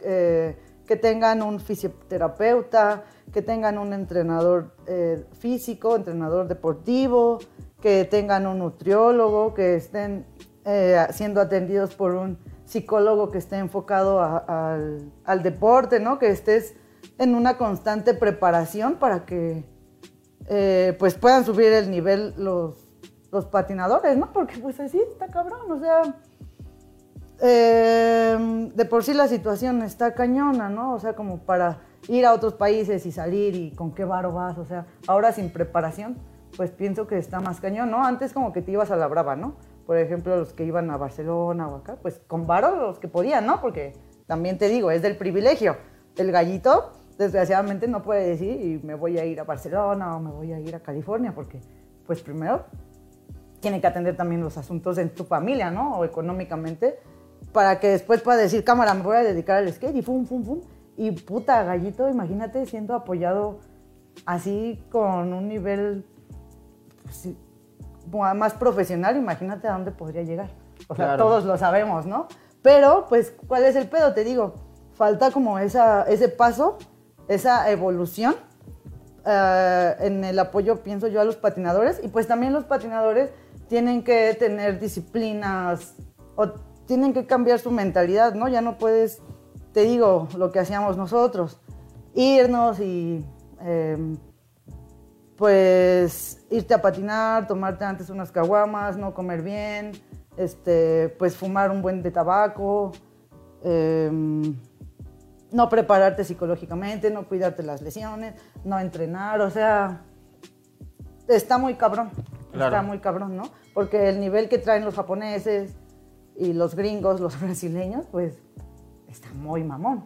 [SPEAKER 2] eh, que tengan un fisioterapeuta, que tengan un entrenador eh, físico, entrenador deportivo, que tengan un nutriólogo, que estén eh, siendo atendidos por un psicólogo que esté enfocado a- al, al deporte, ¿no? Que estés en una constante preparación para que eh, pues puedan subir el nivel los, los patinadores, ¿no? Porque pues así está cabrón, o sea, eh, de por sí la situación está cañona, ¿no? O sea, como para ir a otros países y salir y con qué varo vas, o sea, ahora sin preparación, pues pienso que está más cañón, ¿no? Antes como que te ibas a la brava, ¿no? Por ejemplo, los que iban a Barcelona o acá, pues con varo los que podían, ¿no? Porque también te digo, es del privilegio. El gallito, desgraciadamente, no puede decir y me voy a ir a Barcelona o me voy a ir a California, porque, pues primero, tiene que atender también los asuntos en tu familia, ¿no? O económicamente, para que después pueda decir, cámara, me voy a dedicar al skate y fum, fum, fum. Y puta, gallito, imagínate siendo apoyado así con un nivel pues, más profesional, imagínate a dónde podría llegar. O sea,
[SPEAKER 1] Claro.
[SPEAKER 2] todos lo sabemos, ¿no? Pero, pues, ¿cuál es el pedo? Te digo, falta como esa, ese paso, esa evolución eh, en el apoyo, pienso yo, a los patinadores. Y pues también los patinadores tienen que tener disciplinas o tienen que cambiar su mentalidad, ¿no? Ya no puedes, te digo, lo que hacíamos nosotros, irnos y em, pues irte a patinar, tomarte antes unas caguamas, no comer bien, este, pues fumar un buen de tabaco, em, no prepararte psicológicamente, no cuidarte las lesiones, no entrenar, o sea, está muy cabrón,
[SPEAKER 1] Claro.
[SPEAKER 2] está muy cabrón, ¿no? Porque el nivel que traen los japoneses y los gringos, los [laughs] brasileños, pues está muy mamón,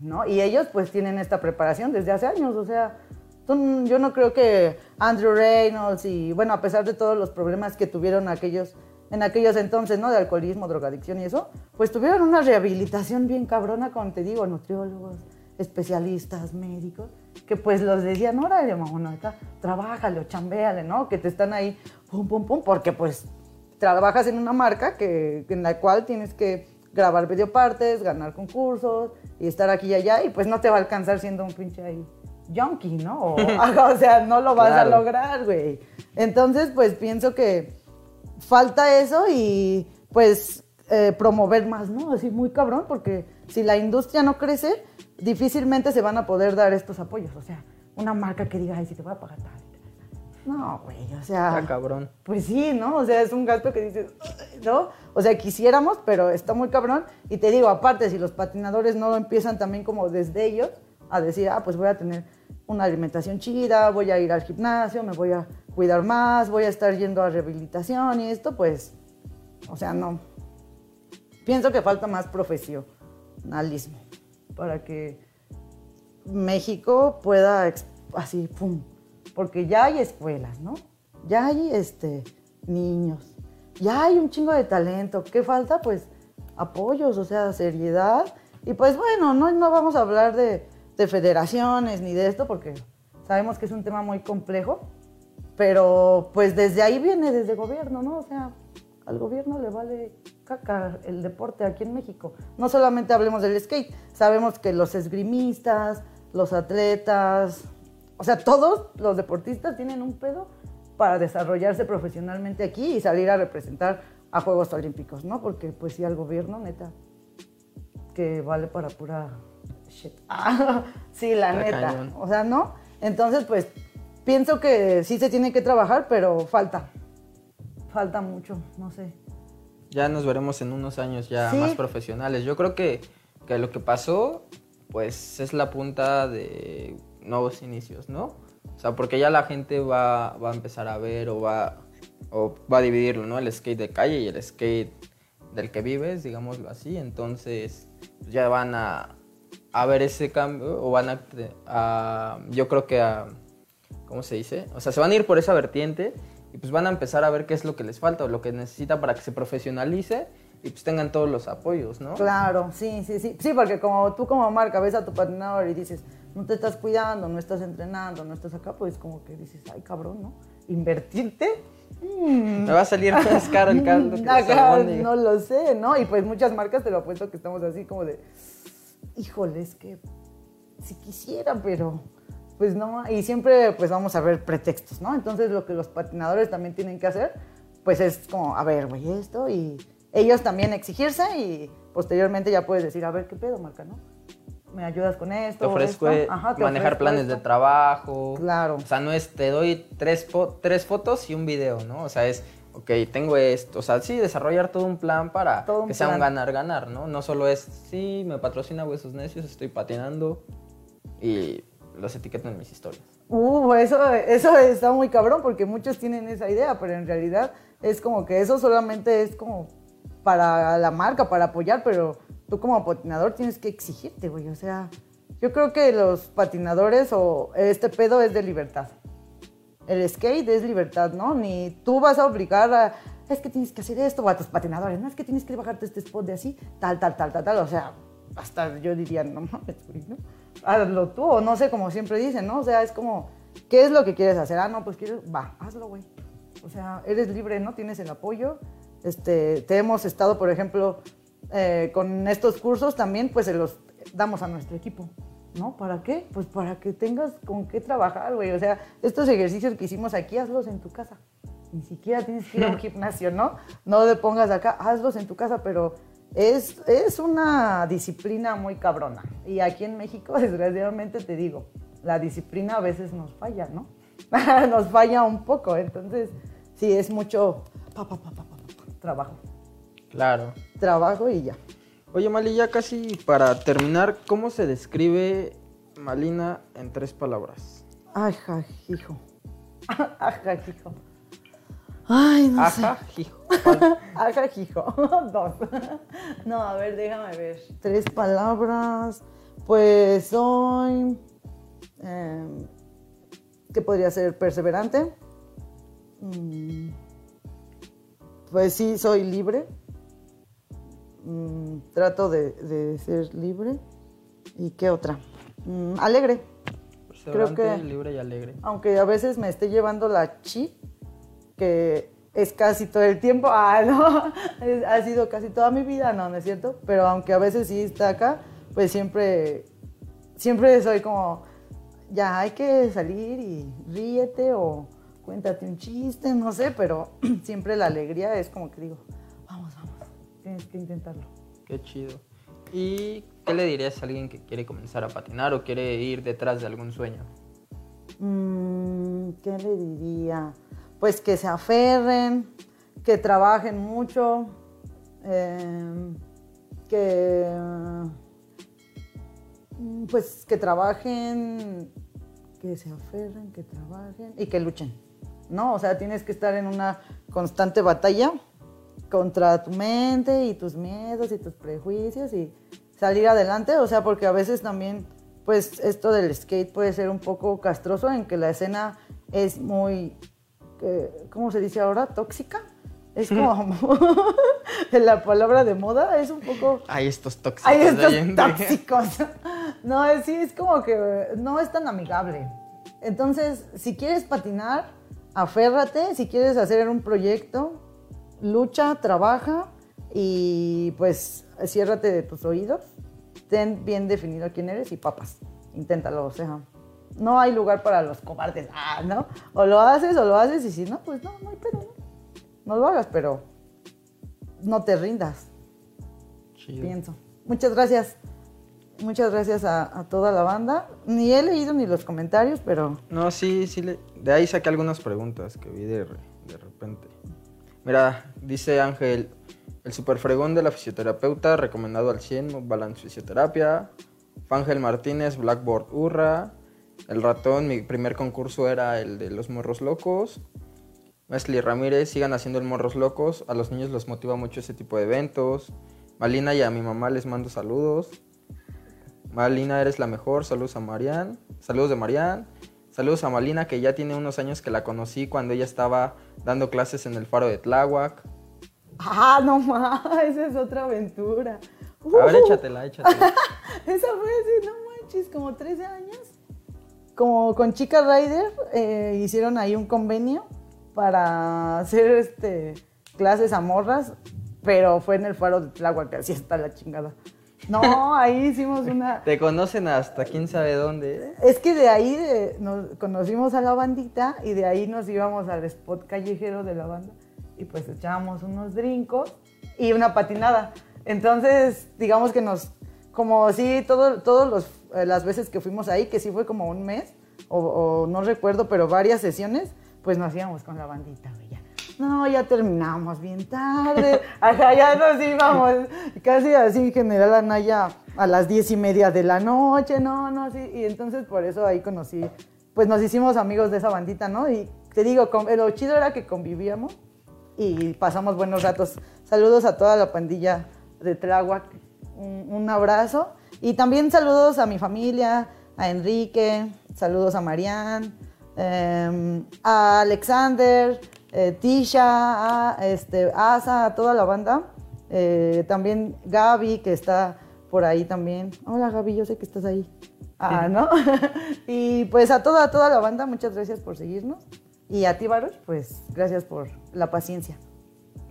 [SPEAKER 2] ¿no? Y ellos pues tienen esta preparación desde hace años, o sea, Tú- yo no creo que Andrew Reynolds y, bueno, a pesar de todos los problemas que tuvieron aquellos, en aquellos entonces, ¿no? De alcoholismo, drogadicción y eso, pues tuvieron una rehabilitación bien cabrona con, te digo, nutriólogos, especialistas, médicos, que pues los decían, órale, mamón, acá, trabájale o chambéale, ¿no? Que te están ahí, pum, pum, pum, porque pues trabajas en una marca que, en la cual tienes que grabar videopartes, ganar concursos y estar aquí y allá y pues no te va a alcanzar siendo un pinche ahí junkie, ¿no? O, [laughs] o sea, no lo vas
[SPEAKER 1] Claro.
[SPEAKER 2] a lograr, güey. Entonces, pues pienso que falta eso y pues eh, promover más, ¿no? Así muy cabrón, porque si la industria no crece, difícilmente se van a poder dar estos apoyos. O sea, una marca que diga, ay, si te voy a pagar tal. No, güey, o sea...
[SPEAKER 1] Está cabrón.
[SPEAKER 2] Pues sí, ¿no? O sea, es un gasto que dices, ¿no? O sea, quisiéramos, pero está muy cabrón. Y te digo, aparte, si los patinadores no empiezan también como desde ellos a decir, ah, pues voy a tener una alimentación chida, voy a ir al gimnasio, me voy a cuidar más, voy a estar yendo a rehabilitación y esto, pues, o sea, no. Pienso que falta más profesionalismo para que México pueda así, pum, porque ya hay escuelas, ¿no? Ya hay este, niños, ya hay un chingo de talento. ¿Qué falta? Pues apoyos, o sea, seriedad. Y pues bueno, no, no vamos a hablar de, de federaciones ni de esto porque sabemos que es un tema muy complejo, pero pues desde ahí viene, desde gobierno, ¿no? O sea, al gobierno le vale caca el deporte aquí en México. No solamente hablemos del skate, sabemos que los esgrimistas, los atletas, o sea, todos los deportistas tienen un pedo para desarrollarse profesionalmente aquí y salir a representar a Juegos Olímpicos, ¿no? Porque pues sí, al gobierno, neta, que vale para pura shit. [laughs] Ah, sí, la neta.
[SPEAKER 1] cañón.
[SPEAKER 2] O sea, ¿no? Entonces, pues, pienso que sí se tiene que trabajar, pero falta. Falta mucho, no sé.
[SPEAKER 1] Ya nos veremos en unos años ya
[SPEAKER 2] Sí.
[SPEAKER 1] más profesionales. Yo creo que, que lo que pasó, pues es la punta de nuevos inicios, ¿no? O sea, porque ya la gente va, va a empezar a ver o va, o va a dividirlo, ¿no? El skate de calle y el skate del que vives, digámoslo así. Entonces, ya van a, a ver ese cambio o van a, a- yo creo que a, ¿cómo se dice? O sea, se van a ir por esa vertiente y pues van a empezar a ver qué es lo que les falta o lo que necesita para que se profesionalice y pues tengan todos los apoyos, ¿no?
[SPEAKER 2] Claro, sí, sí, sí. Sí, porque como tú como marca ves a tu patinador y dices, no te estás cuidando, no estás entrenando, no estás acá, pues como que dices, ay, cabrón, ¿no? Invertirte. Mm.
[SPEAKER 1] Me va a salir más caro el caldo que la
[SPEAKER 2] Acá,
[SPEAKER 1] albóndiga.
[SPEAKER 2] no lo sé, ¿no? Y pues muchas marcas te lo apuesto que estamos así como de, híjole, es que si quisiera, pero pues no. Y siempre pues vamos a ver pretextos, ¿no? Entonces lo que los patinadores también tienen que hacer, pues es como, a ver, güey, esto y ellos también exigirse y posteriormente ya puedes decir, a ver, ¿qué pedo, marca, no? ¿Me ayudas con esto?
[SPEAKER 1] Te ofrezco
[SPEAKER 2] esto? Ajá, te
[SPEAKER 1] manejar
[SPEAKER 2] ofrezco
[SPEAKER 1] planes de trabajo.
[SPEAKER 2] Claro.
[SPEAKER 1] O sea, no es te doy tres, fo- tres fotos y un video, ¿no? O sea, es, ok, tengo esto. O sea, sí, desarrollar todo un plan para
[SPEAKER 2] Todo
[SPEAKER 1] que sea un ganar-ganar, ¿no? No solo es, sí, me patrocina Huesos Necios, estoy patinando y los etiqueto en mis historias.
[SPEAKER 2] Uh, eso, eso está muy cabrón porque muchos tienen esa idea, pero en realidad es como que eso solamente es como para la marca, para apoyar, pero tú como patinador tienes que exigirte, güey. O sea, yo creo que los patinadores o este pedo es de libertad. El skate es libertad, ¿no? Ni tú vas a obligar a, es que tienes que hacer esto, o a tus patinadores, no es que tienes que bajarte este spot de así, tal, tal, tal, tal, tal. O sea, hasta yo diría, no mames, güey, ¿no? Hazlo tú, o no sé, como siempre dicen, ¿no? O sea, es como, ¿qué es lo que quieres hacer? Ah, no, pues quiero, va, hazlo, güey. O sea, eres libre, ¿no? Tienes el apoyo. Este, te hemos estado, por ejemplo, eh, con estos cursos también, pues se los damos a nuestro equipo, ¿no? ¿Para qué? Pues para que tengas con qué trabajar, güey. O sea, estos ejercicios que hicimos aquí, hazlos en tu casa. Ni siquiera tienes que ir a un [laughs] gimnasio, ¿no? No te pongas acá, hazlos en tu casa, pero es, es una disciplina muy cabrona. Y aquí en México, [laughs] desgraciadamente te digo, la disciplina a veces nos falla, ¿no? [laughs] nos falla un poco, entonces sí, es mucho pa, pa, pa, trabajo.
[SPEAKER 1] Claro.
[SPEAKER 2] Trabajo y ya.
[SPEAKER 1] Oye, Mali, ya casi para terminar, ¿cómo se describe Malina en tres palabras?
[SPEAKER 2] Ay, ja, hijo. [laughs] Ajá, hijo. Ay, no sé.
[SPEAKER 1] Ajá, hijo.
[SPEAKER 2] Ajá, hijo. Dos. [laughs] No, a ver, déjame ver. Tres palabras. Pues soy. em, ¿Qué podría ser perseverante? Mm, pues sí, soy libre. Mm, trato de, de ser libre. ¿Y qué otra? Mm, alegre.
[SPEAKER 1] Creo
[SPEAKER 2] que-
[SPEAKER 1] libre y alegre.
[SPEAKER 2] Aunque a veces me esté llevando la chi, que es casi todo el tiempo. [laughs] Ah, no, es- ha sido casi toda mi vida, no, no es cierto. Pero aunque a veces sí está acá, pues siempre, siempre soy como, ya hay que salir y ríete o cuéntate un chiste, no sé, pero [clears throat] siempre la alegría es como que digo, tienes que intentarlo.
[SPEAKER 1] Qué chido. ¿Y qué le dirías a alguien que quiere comenzar a patinar o quiere ir detrás de algún sueño?
[SPEAKER 2] Mm, ¿Qué le diría? Pues que se aferren, que trabajen mucho, em, que mm, pues que trabajen, que se aferren, que trabajen y que luchen, ¿no? O sea, tienes que estar en una constante batalla contra tu mente y tus miedos y tus prejuicios y salir adelante, o sea, porque a veces también, pues esto del skate puede ser un poco castroso en que la escena es muy, eh, ¿cómo se dice ahora? Tóxica. Es como [laughs] la palabra de moda, es un poco...
[SPEAKER 1] Hay estos tóxicos
[SPEAKER 2] Hay estos tóxicos. [laughs] No, es- sí, es como que no es tan amigable. Entonces, si quieres patinar, aférrate. Si quieres hacer un proyecto, lucha, trabaja y pues ciérrate de tus oídos. Ten bien definido quién eres y papas. Inténtalo, o sea. No hay lugar para los cobardes, ah, ¿no? O lo haces o lo haces y si no, pues no, no hay pedo, ¿no? No lo hagas, pero no te rindas
[SPEAKER 1] Chido.
[SPEAKER 2] pienso. Muchas gracias. Muchas gracias a, a toda la banda. Ni he leído ni los comentarios, pero
[SPEAKER 1] No, sí, sí. le- De ahí saqué algunas preguntas que vi de, re- de repente. Mira, dice Ángel, el superfregón de la fisioterapeuta, recomendado al 100, Balance Fisioterapia. Fángel Martínez, Blackboard Urra. El ratón, mi primer concurso era el de los morros locos. Wesley Ramírez, sigan haciendo el morros locos. A los niños los motiva mucho ese tipo de eventos. Malina y a mi mamá les mando saludos. Malina, eres la mejor. Saludos a Marian. Saludos de Marian. Saludos a Malina, que ya tiene unos años que la conocí cuando ella estaba dando clases en el faro de Tláhuac.
[SPEAKER 2] ah, no más, esa es otra aventura.
[SPEAKER 1] A ver,
[SPEAKER 2] Uh,
[SPEAKER 1] échatela, échatela. [laughs]
[SPEAKER 2] Esa fue así, no manches, como 13 años. Como con Chica Rider eh, hicieron ahí un convenio para hacer este clases a morras, pero fue en el faro de Tláhuac, que así está la chingada. No, ahí hicimos una, [laughs]
[SPEAKER 1] Te conocen hasta quién sabe dónde.
[SPEAKER 2] Es que de ahí de- nos conocimos a la bandita y de ahí nos íbamos al spot callejero de la banda y pues echábamos unos brincos y una patinada. Entonces, digamos que nos, como sí, todo, todos los, eh, las veces que fuimos ahí, que sí fue como un mes, o, o no recuerdo, pero varias sesiones, pues nos íbamos con la bandita. No, ya terminamos bien tarde. [laughs] Ya nos íbamos. Casi así, General Anaya, a las diez y media de la noche. No, no, sí. Y entonces por eso ahí conocí, pues nos hicimos amigos de esa bandita, ¿no? Y te digo, lo chido era que convivíamos y pasamos buenos ratos. Saludos a toda la pandilla de Tláhuac. Un, abrazo. Y también saludos a mi familia, a Enrique, saludos a Marian, eh, a Alexander, eh, Tisha, a este, Asa, a toda la banda. Eh, también Gaby, que está por ahí también. Hola Gaby, yo sé que estás ahí. Ah, ¿no? [laughs] y pues a toda, toda la banda, muchas gracias por seguirnos. Y a ti, Baruch, pues gracias por la paciencia.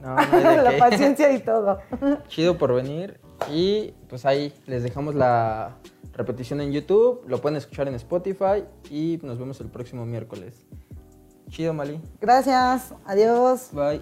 [SPEAKER 1] No, no [laughs]
[SPEAKER 2] la paciencia y todo. [laughs]
[SPEAKER 1] Chido por venir. Y pues ahí les dejamos la repetición en YouTube. Lo pueden escuchar en Spotify. Y nos vemos el próximo miércoles. Chido, Mali.
[SPEAKER 2] Gracias, adiós.
[SPEAKER 1] Bye.